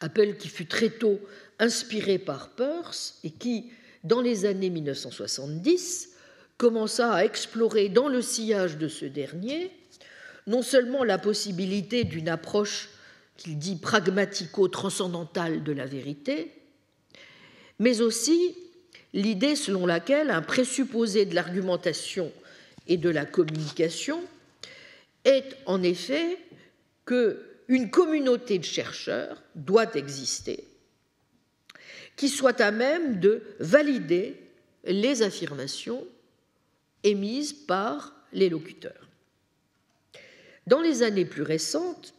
Appel qui fut très tôt inspiré par Peirce et qui, dans les années 1970, commença à explorer dans le sillage de ce dernier non seulement la possibilité d'une approche qu'il dit pragmatico-transcendantale de la vérité, mais aussi l'idée selon laquelle un présupposé de l'argumentation et de la communication est en effet qu'une communauté de chercheurs doit exister qui soit à même de valider les affirmations émises par les locuteurs. Dans les années plus récentes,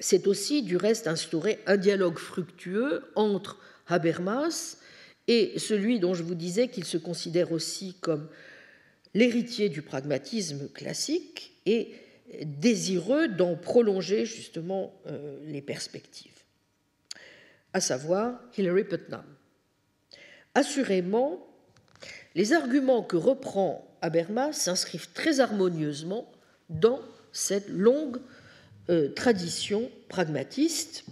c'est aussi du reste instauré un dialogue fructueux entre Habermas et celui dont je vous disais qu'il se considère aussi comme l'héritier du pragmatisme classique est désireux d'en prolonger justement euh, les perspectives, à savoir Hilary Putnam. Assurément, les arguments que reprend Habermas s'inscrivent très harmonieusement dans cette longue euh, tradition pragmatiste,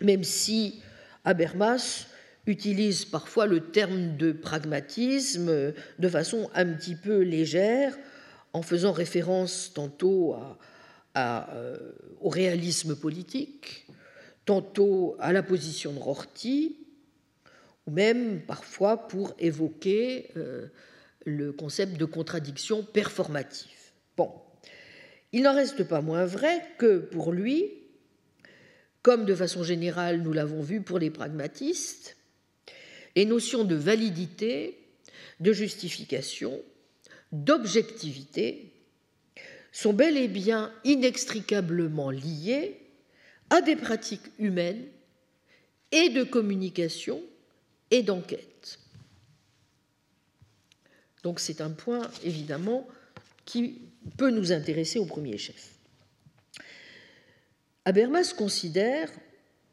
même si Habermas utilise parfois le terme de pragmatisme de façon un petit peu légère, en faisant référence tantôt euh, au réalisme politique, tantôt à la position de Rorty, ou même parfois pour évoquer euh, le concept de contradiction performative. Bon, il n'en reste pas moins vrai que pour lui, comme de façon générale nous l'avons vu pour les pragmatistes, les notions de validité de justification, d'objectivité sont bel et bien inextricablement liées à des pratiques humaines et de communication et d'enquête. Donc c'est un point évidemment qui peut nous intéresser au premier chef. Habermas considère,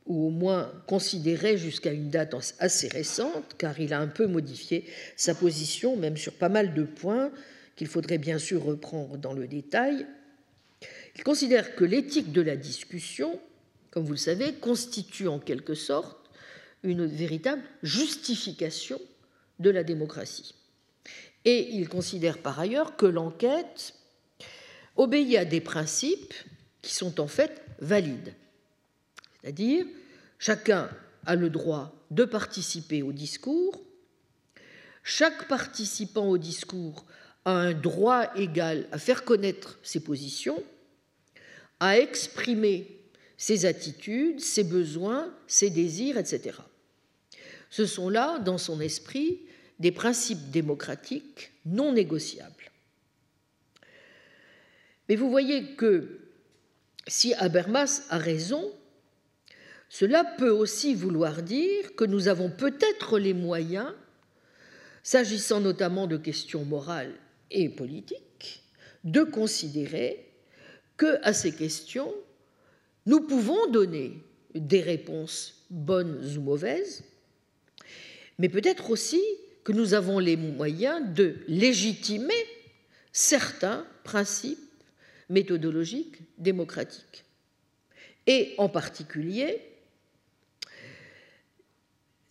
ou au moins considérait jusqu'à une date assez récente, car il a un peu modifié sa position, même sur pas mal de points qu'il faudrait bien sûr reprendre dans le détail, il considère que l'éthique de la discussion comme vous le savez, constitue en quelque sorte une véritable justification de la démocratie. Et il considère par ailleurs que l'enquête obéit à des principes qui sont en fait valides. C'est-à-dire, chacun a le droit de participer au discours, chaque participant au discours a un droit égal à faire connaître ses positions, à exprimer ses attitudes, ses besoins, ses désirs, etc. Ce sont là, dans son esprit, des principes démocratiques non négociables. Mais vous voyez que si Habermas a raison, cela peut aussi vouloir dire que nous avons peut-être les moyens, s'agissant notamment de questions morales et politiques, de considérer que à ces questions, nous pouvons donner des réponses bonnes ou mauvaises, mais peut-être aussi que nous avons les moyens de légitimer certains principes méthodologiques démocratiques. Et en particulier,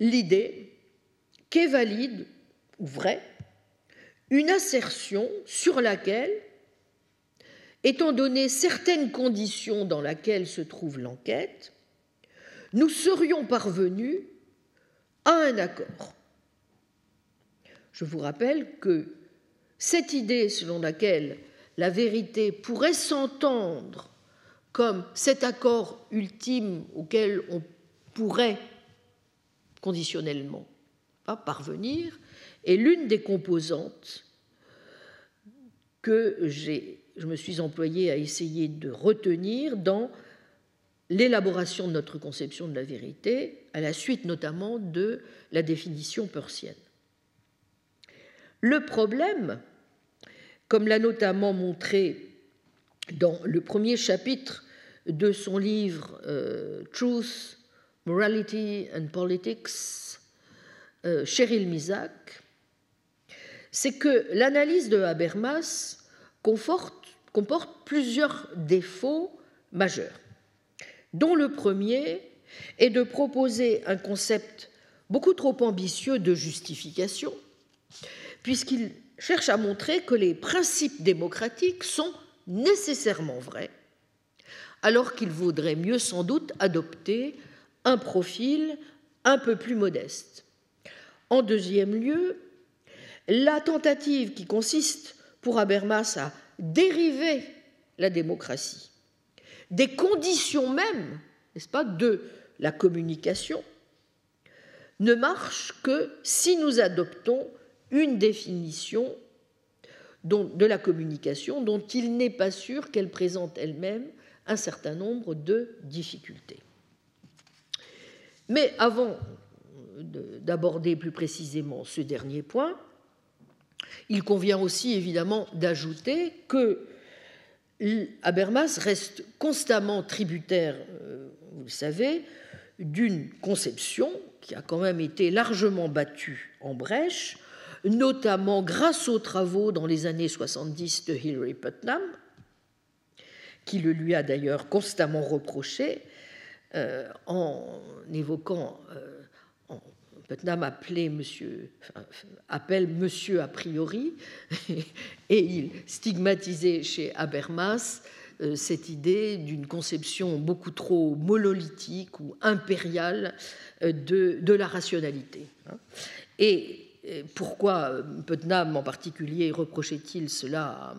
l'idée qu'est valide ou vraie une assertion sur laquelle étant donné certaines conditions dans lesquelles se trouve l'enquête, nous serions parvenus à un accord. Je vous rappelle que cette idée selon laquelle la vérité pourrait s'entendre comme cet accord ultime auquel on pourrait conditionnellement parvenir est l'une des composantes que je me suis employé à essayer de retenir dans l'élaboration de notre conception de la vérité, à la suite notamment de la définition persienne. Le problème, comme l'a notamment montré dans le premier chapitre de son livre euh, Truth, Morality and Politics, euh, Cheryl Misak, c'est que l'analyse de Habermas comporte plusieurs défauts majeurs, dont le premier est de proposer un concept beaucoup trop ambitieux de justification, puisqu'il cherche à montrer que les principes démocratiques sont nécessairement vrais, alors qu'il vaudrait mieux sans doute adopter un profil un peu plus modeste. En deuxième lieu, la tentative qui consiste pour Habermas à dériver la démocratie des conditions mêmes, n'est-ce pas, de la communication, ne marche que si nous adoptons une définition de la communication dont il n'est pas sûr qu'elle présente elle-même un certain nombre de difficultés. Mais avant d'aborder plus précisément ce dernier point, il convient aussi évidemment d'ajouter que Habermas reste constamment tributaire, euh, vous le savez, d'une conception qui a quand même été largement battue en brèche, notamment grâce aux travaux dans les années 70 de Hilary Putnam, qui le lui a d'ailleurs constamment reproché euh, en évoquant euh, Putnam appelait monsieur, appelle monsieur a priori, et il stigmatisait chez Habermas euh, cette idée d'une conception beaucoup trop monolithique ou impériale de, de la rationalité. Et pourquoi Putnam en particulier reprochait-il cela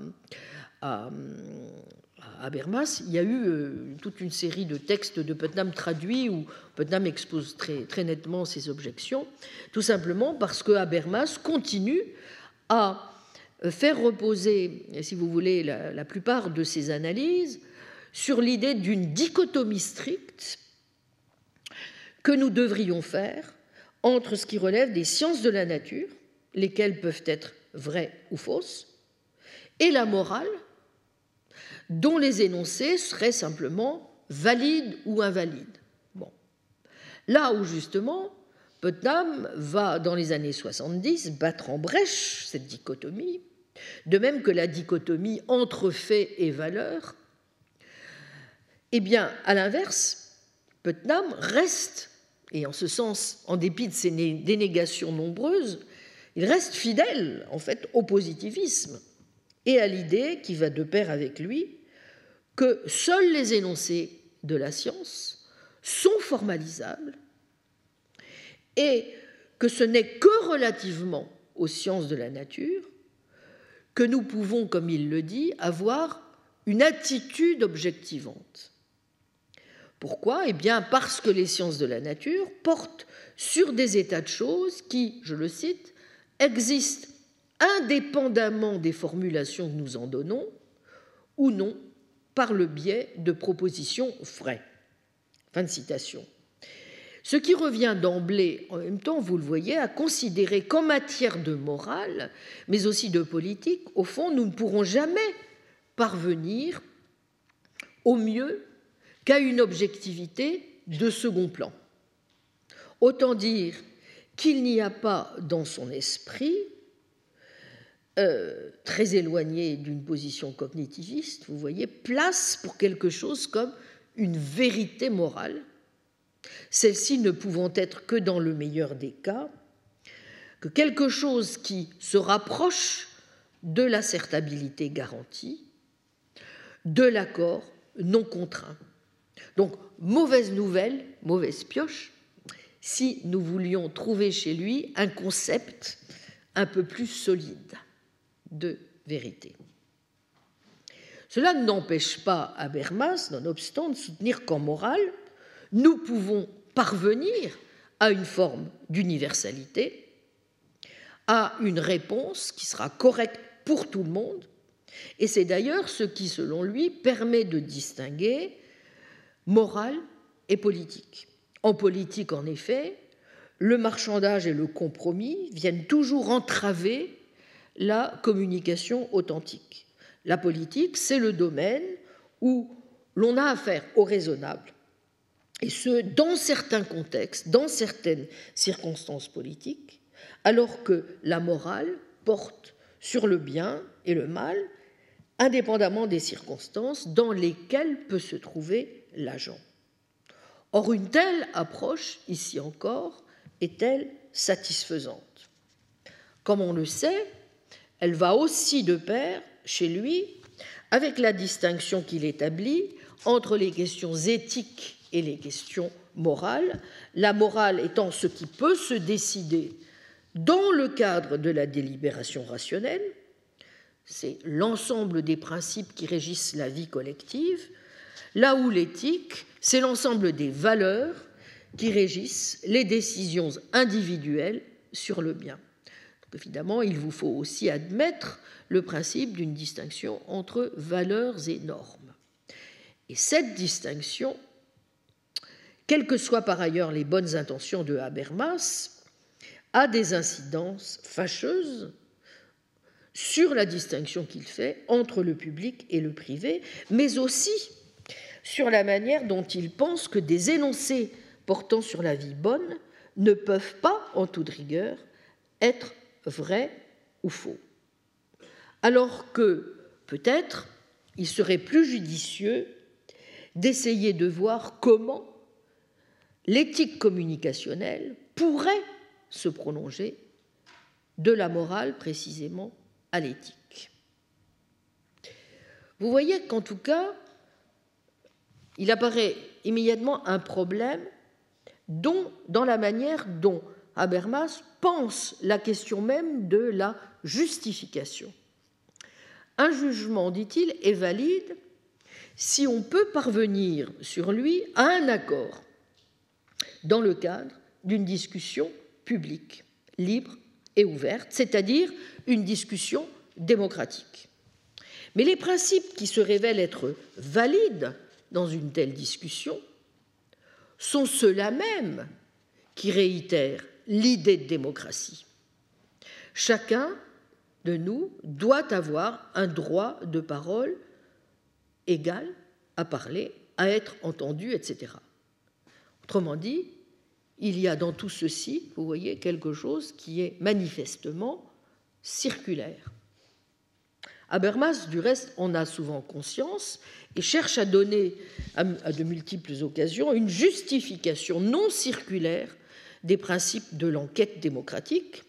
à, Habermas, il y a eu euh, toute une série de textes de Putnam traduits où Putnam expose très, très nettement ses objections, tout simplement parce que Habermas continue à faire reposer, si vous voulez, la plupart de ses analyses sur l'idée d'une dichotomie stricte que nous devrions faire entre ce qui relève des sciences de la nature, lesquelles peuvent être vraies ou fausses, et la morale, dont les énoncés seraient simplement valides ou invalides. Là où justement Putnam va, dans les années 70, battre en brèche cette dichotomie, de même que la dichotomie entre faits et valeurs, eh bien, à l'inverse, Putnam reste, et en ce sens, en dépit de ses dénégations nombreuses, il reste fidèle, en fait, au positivisme et à l'idée qui va de pair avec lui que seuls les énoncés de la science sont formalisables et que ce n'est que relativement aux sciences de la nature que nous pouvons, comme il le dit, avoir une attitude objectivante. Pourquoi? Eh bien parce que les sciences de la nature portent sur des états de choses qui, je le cite, existent indépendamment des formulations que nous en donnons, ou non par le biais de propositions vraies. Fin de citation. Ce qui revient d'emblée, en même temps, vous le voyez, à considérer qu'en matière de morale, mais aussi de politique, au fond, nous ne pourrons jamais parvenir au mieux qu'à une objectivité de second plan. Autant dire qu'il n'y a pas dans son esprit euh, très éloigné d'une position cognitiviste, vous voyez, place pour quelque chose comme une vérité morale, celle-ci ne pouvant être que dans le meilleur des cas, que quelque chose qui se rapproche de l'acertabilité garantie, de l'accord non contraint. Donc, mauvaise nouvelle, mauvaise pioche, si nous voulions trouver chez lui un concept un peu plus solide de vérité. Cela n'empêche pas Habermas, nonobstant, de soutenir qu'en morale, nous pouvons parvenir à une forme d'universalité, à une réponse qui sera correcte pour tout le monde, et c'est d'ailleurs ce qui, selon lui, permet de distinguer morale et politique. En politique, en effet, le marchandage et le compromis viennent toujours entraver la communication authentique. La politique, c'est le domaine où l'on a affaire au raisonnable, et ce, dans certains contextes, dans certaines circonstances politiques, alors que la morale porte sur le bien et le mal, indépendamment des circonstances dans lesquelles peut se trouver l'agent. Or, une telle approche, ici encore, est-elle satisfaisante? Comme on le sait, elle va aussi de pair, chez lui, avec la distinction qu'il établit entre les questions éthiques et les questions morales, la morale étant ce qui peut se décider dans le cadre de la délibération rationnelle, c'est l'ensemble des principes qui régissent la vie collective, là où l'éthique, c'est l'ensemble des valeurs qui régissent les décisions individuelles sur le bien évidemment, il vous faut aussi admettre le principe d'une distinction entre valeurs et normes. Et cette distinction, quelles que soient par ailleurs les bonnes intentions de Habermas, a des incidences fâcheuses sur la distinction qu'il fait entre le public et le privé, mais aussi sur la manière dont il pense que des énoncés portant sur la vie bonne ne peuvent pas, en toute rigueur, être vrai ou faux. Alors que peut-être il serait plus judicieux d'essayer de voir comment l'éthique communicationnelle pourrait se prolonger de la morale précisément à l'éthique. Vous voyez qu'en tout cas, il apparaît immédiatement un problème dans la manière dont Habermas pense la question même de la justification. Un jugement, dit-il, est valide si on peut parvenir sur lui à un accord dans le cadre d'une discussion publique, libre et ouverte, c'est-à-dire une discussion démocratique. Mais les principes qui se révèlent être valides dans une telle discussion sont ceux-là même qui réitèrent l'idée de démocratie. Chacun de nous doit avoir un droit de parole égal à parler, à être entendu, etc. Autrement dit, il y a dans tout ceci, vous voyez, quelque chose qui est manifestement circulaire. Habermas, du reste, en a souvent conscience et cherche à donner, à de multiples occasions, une justification non circulaire des principes de l'enquête démocratique,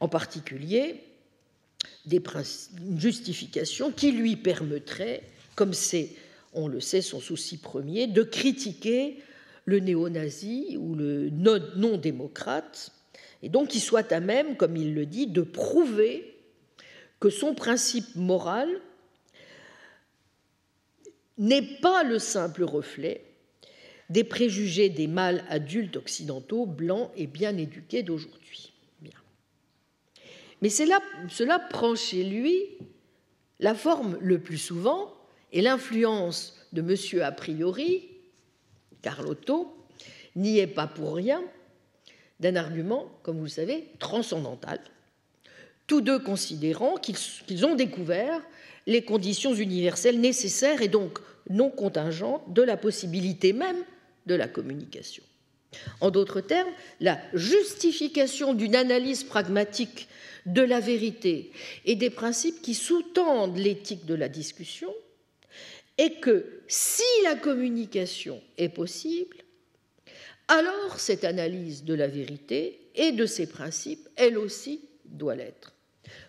en particulier des une justification qui lui permettrait, comme c'est, on le sait, son souci premier, de critiquer le néo-nazi ou le non-démocrate, et donc qu'il soit à même, comme il le dit, de prouver que son principe moral n'est pas le simple reflet des préjugés des mâles adultes occidentaux, blancs et bien éduqués d'aujourd'hui. Mais cela prend chez lui la forme le plus souvent et l'influence de M. a priori, Carlotto, n'y est pas pour rien d'un argument, comme vous le savez, transcendantal, tous deux considérant qu'ils ont découvert les conditions universelles nécessaires et donc non contingentes de la possibilité même de la communication. En d'autres termes, la justification d'une analyse pragmatique de la vérité et des principes qui sous-tendent l'éthique de la discussion est que si la communication est possible, alors cette analyse de la vérité et de ses principes, elle aussi, doit l'être.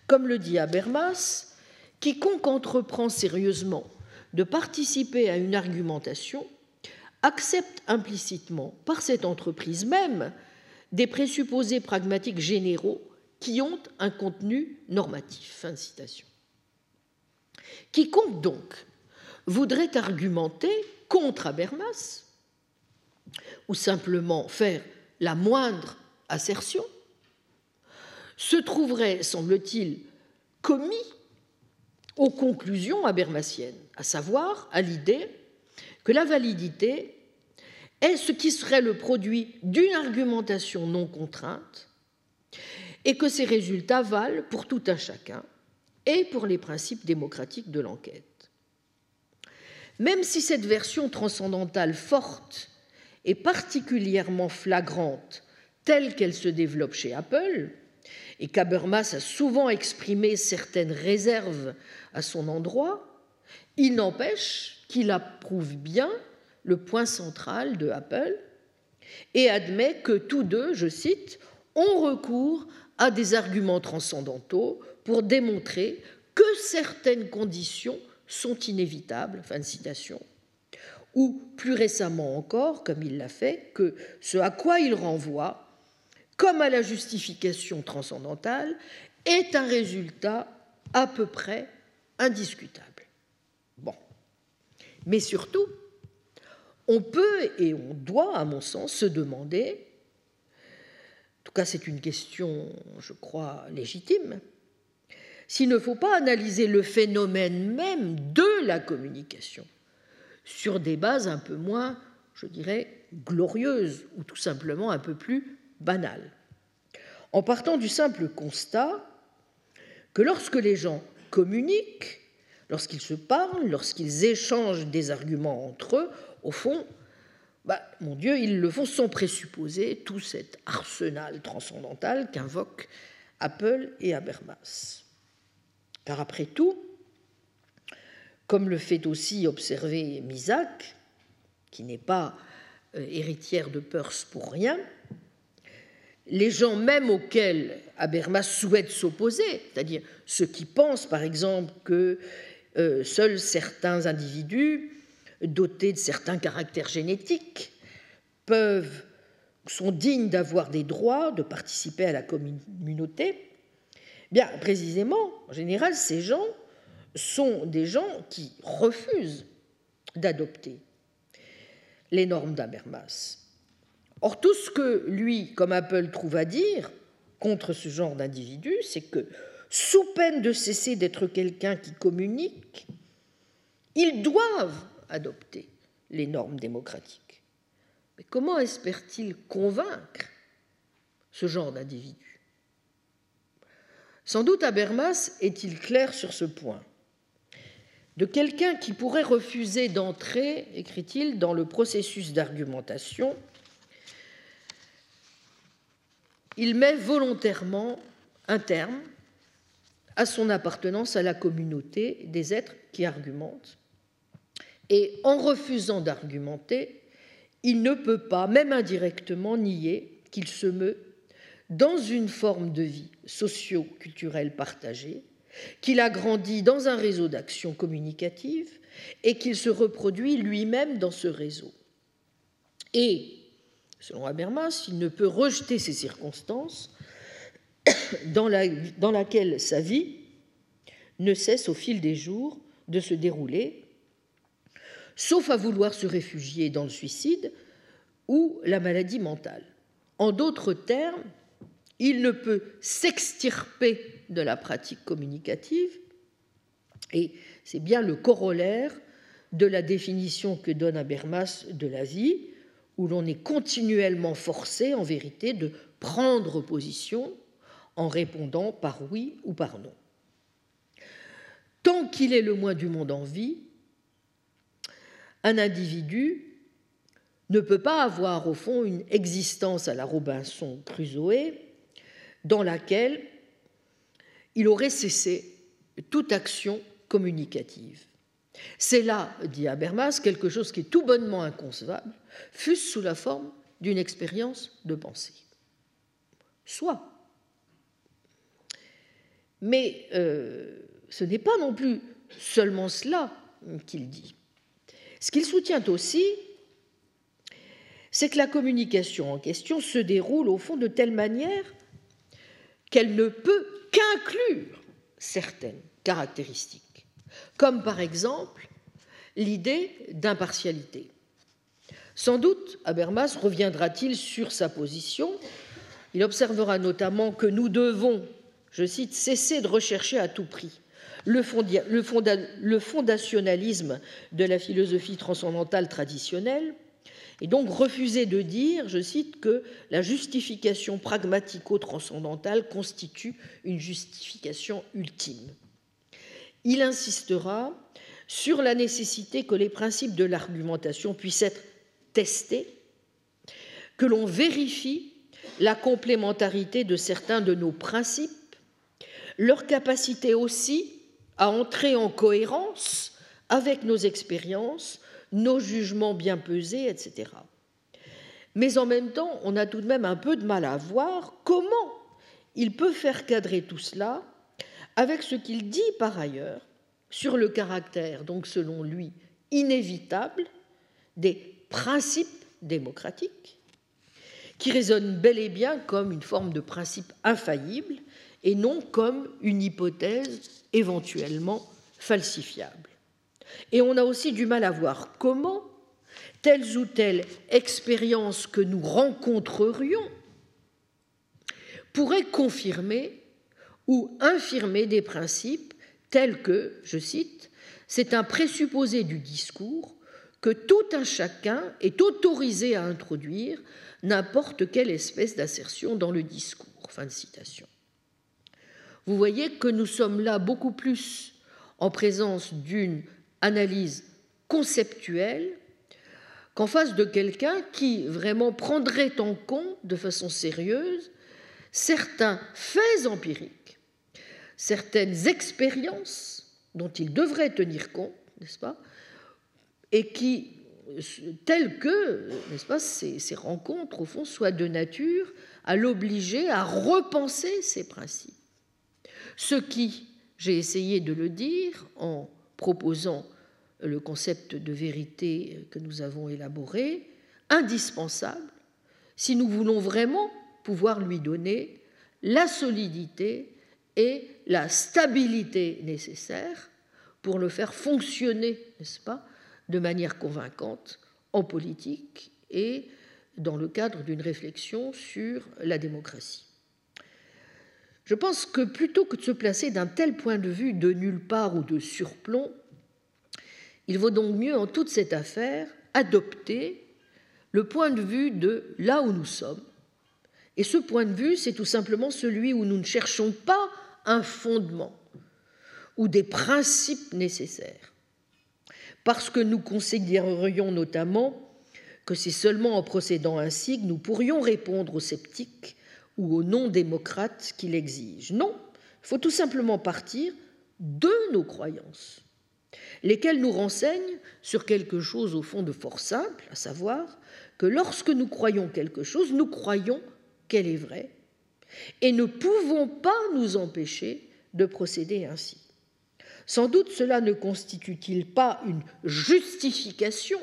Comme le dit Habermas, quiconque entreprend sérieusement de participer à une argumentation accepte implicitement, par cette entreprise même, des présupposés pragmatiques généraux qui ont un contenu normatif. Fin citation. Quiconque donc voudrait argumenter contre Habermas, ou simplement faire la moindre assertion, se trouverait, semble-t-il, commis aux conclusions habermasiennes, à savoir à l'idée que la validité est ce qui serait le produit d'une argumentation non contrainte et que ces résultats valent pour tout un chacun et pour les principes démocratiques de l'enquête. Même si cette version transcendantale forte est particulièrement flagrante telle qu'elle se développe chez Apple, et qu'Habermas a souvent exprimé certaines réserves à son endroit, il n'empêche qu'il approuve bien le point central de Apple et admet que tous deux, je cite, ont recours à des arguments transcendantaux pour démontrer que certaines conditions sont inévitables, fin de citation, ou plus récemment encore, comme il l'a fait, que ce à quoi il renvoie, comme à la justification transcendantale, est un résultat à peu près indiscutable. Bon. Mais surtout, on peut et on doit, à mon sens, se demander, en tout cas c'est une question, je crois, légitime, s'il ne faut pas analyser le phénomène même de la communication sur des bases un peu moins, je dirais, glorieuses ou tout simplement un peu plus banales. En partant du simple constat que lorsque les gens communiquent, lorsqu'ils se parlent, lorsqu'ils échangent des arguments entre eux, au fond, bah, mon Dieu, ils le font sans présupposer tout cet arsenal transcendantal qu'invoquent Apple et Habermas. Car après tout, comme le fait aussi observer Misak, qui n'est pas euh, héritière de Peirce pour rien, les gens même auxquels Habermas souhaite s'opposer, c'est-à-dire ceux qui pensent par exemple que euh, seuls certains individus dotés de certains caractères génétiques peuvent, sont dignes d'avoir des droits, de participer à la communauté, bien précisément, en général, ces gens sont des gens qui refusent d'adopter les normes d'Habermas. Or, tout ce que lui, comme Apple, trouve à dire contre ce genre d'individu, c'est que, sous peine de cesser d'être quelqu'un qui communique, ils doivent adopter les normes démocratiques. Mais comment espère-t-il convaincre ce genre d'individu? Sans doute Habermas est-il clair sur ce point. De quelqu'un qui pourrait refuser d'entrer, écrit-il, dans le processus d'argumentation, il met volontairement un terme à son appartenance à la communauté des êtres qui argumentent. Et en refusant d'argumenter, il ne peut pas, même indirectement, nier qu'il se meut dans une forme de vie socio-culturelle partagée, qu'il a grandi dans un réseau d'action communicative et qu'il se reproduit lui-même dans ce réseau. Et Selon Habermas, il ne peut rejeter ces circonstances dans, la, laquelle sa vie ne cesse au fil des jours de se dérouler, sauf à vouloir se réfugier dans le suicide ou la maladie mentale. En d'autres termes, il ne peut s'extirper de la pratique communicative, et c'est bien le corollaire de la définition que donne Habermas de la vie, où l'on est continuellement forcé, en vérité, de prendre position en répondant par oui ou par non. Tant qu'il est le moins du monde en vie, un individu ne peut pas avoir au fond une existence à la Robinson Crusoe dans laquelle il aurait cessé toute action communicative. C'est là, dit Habermas, quelque chose qui est tout bonnement inconcevable, fût-ce sous la forme d'une expérience de pensée. Soit. Mais euh, ce n'est pas non plus seulement cela qu'il dit. Ce qu'il soutient aussi, c'est que la communication en question se déroule au fond de telle manière qu'elle ne peut qu'inclure certaines caractéristiques, comme par exemple l'idée d'impartialité. Sans doute, Habermas reviendra-t-il sur sa position. Il observera notamment que nous devons, je cite, cesser de rechercher à tout prix le, fondationalisme de la philosophie transcendantale traditionnelle, et donc refuser de dire, je cite, que la justification pragmatico-transcendantale constitue une justification ultime. Il insistera sur la nécessité que les principes de l'argumentation puissent être testés, que l'on vérifie la complémentarité de certains de nos principes, leur capacité aussi à entrer en cohérence avec nos expériences, nos jugements bien pesés, etc. Mais en même temps, on a tout de même un peu de mal à voir comment il peut faire cadrer tout cela avec ce qu'il dit par ailleurs sur le caractère, donc selon lui, inévitable des principe démocratique, qui résonne bel et bien comme une forme de principe infaillible et non comme une hypothèse éventuellement falsifiable. Et on a aussi du mal à voir comment telles ou telles expériences que nous rencontrerions pourraient confirmer ou infirmer des principes tels que, je cite, c'est un présupposé du discours tout un chacun est autorisé à introduire n'importe quelle espèce d'assertion dans le discours. Fin de citation. Vous voyez que nous sommes là beaucoup plus en présence d'une analyse conceptuelle qu'en face de quelqu'un qui vraiment prendrait en compte de façon sérieuse certains faits empiriques, certaines expériences dont il devrait tenir compte, n'est-ce pas, et qui, telles que, n'est-ce pas, ces, ces, rencontres, au fond, soient de nature à l'obliger à repenser ses principes. Ce qui, j'ai essayé de le dire en proposant le concept de vérité que nous avons élaboré, indispensable si nous voulons vraiment pouvoir lui donner la solidité et la stabilité nécessaires pour le faire fonctionner, n'est-ce pas, de manière convaincante en politique et dans le cadre d'une réflexion sur la démocratie. Je pense que plutôt que de se placer d'un tel point de vue de nulle part ou de surplomb, il vaut donc mieux en toute cette affaire adopter le point de vue de là où nous sommes. Et ce point de vue, c'est tout simplement celui où nous ne cherchons pas un fondement ou des principes nécessaires, parce que nous considérerions notamment que c'est seulement en procédant ainsi que nous pourrions répondre aux sceptiques ou aux non-démocrates qui l'exigent. Non, il faut tout simplement partir de nos croyances, lesquelles nous renseignent sur quelque chose au fond de fort simple, à savoir que lorsque nous croyons quelque chose, nous croyons qu'elle est vraie, et ne pouvons pas nous empêcher de procéder ainsi. Sans doute cela ne constitue-t-il pas une justification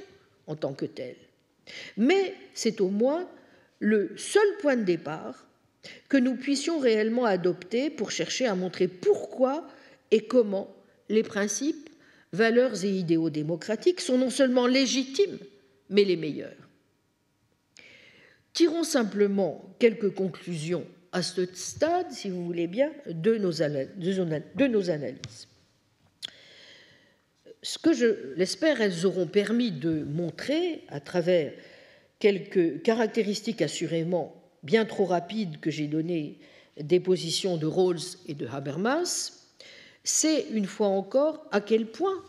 en tant que telle, mais c'est au moins le seul point de départ que nous puissions réellement adopter pour chercher à montrer pourquoi et comment les principes, valeurs et idéaux démocratiques sont non seulement légitimes, mais les meilleurs. Tirons simplement quelques conclusions à ce stade, si vous voulez bien, de nos, analyses. Ce que je l'espère, elles auront permis de montrer, à travers quelques caractéristiques assurément bien trop rapides que j'ai données des positions de Rawls et de Habermas, c'est une fois encore à quel point,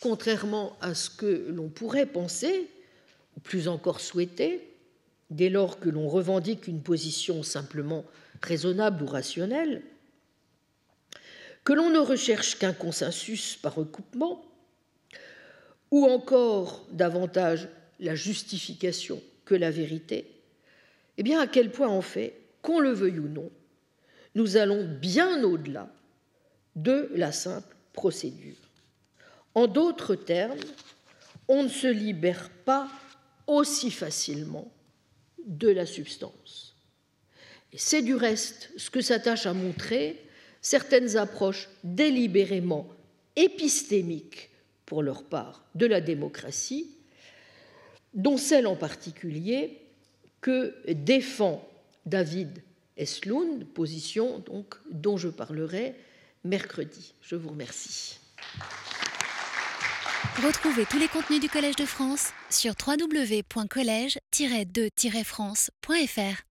contrairement à ce que l'on pourrait penser, ou plus encore souhaiter, dès lors que l'on revendique une position simplement raisonnable ou rationnelle, que l'on ne recherche qu'un consensus par recoupement, ou encore davantage la justification que la vérité, eh bien à quel point en fait, qu'on le veuille ou non, nous allons bien au-delà de la simple procédure. En d'autres termes, on ne se libère pas aussi facilement de la substance. C'est du reste ce que s'attachent à montrer certaines approches délibérément épistémiques pour leur part de la démocratie, dont celle en particulier que défend David Eslund, position donc dont je parlerai mercredi. Je vous remercie. Retrouvez tous les contenus du Collège de France sur www.colège-2-france.fr.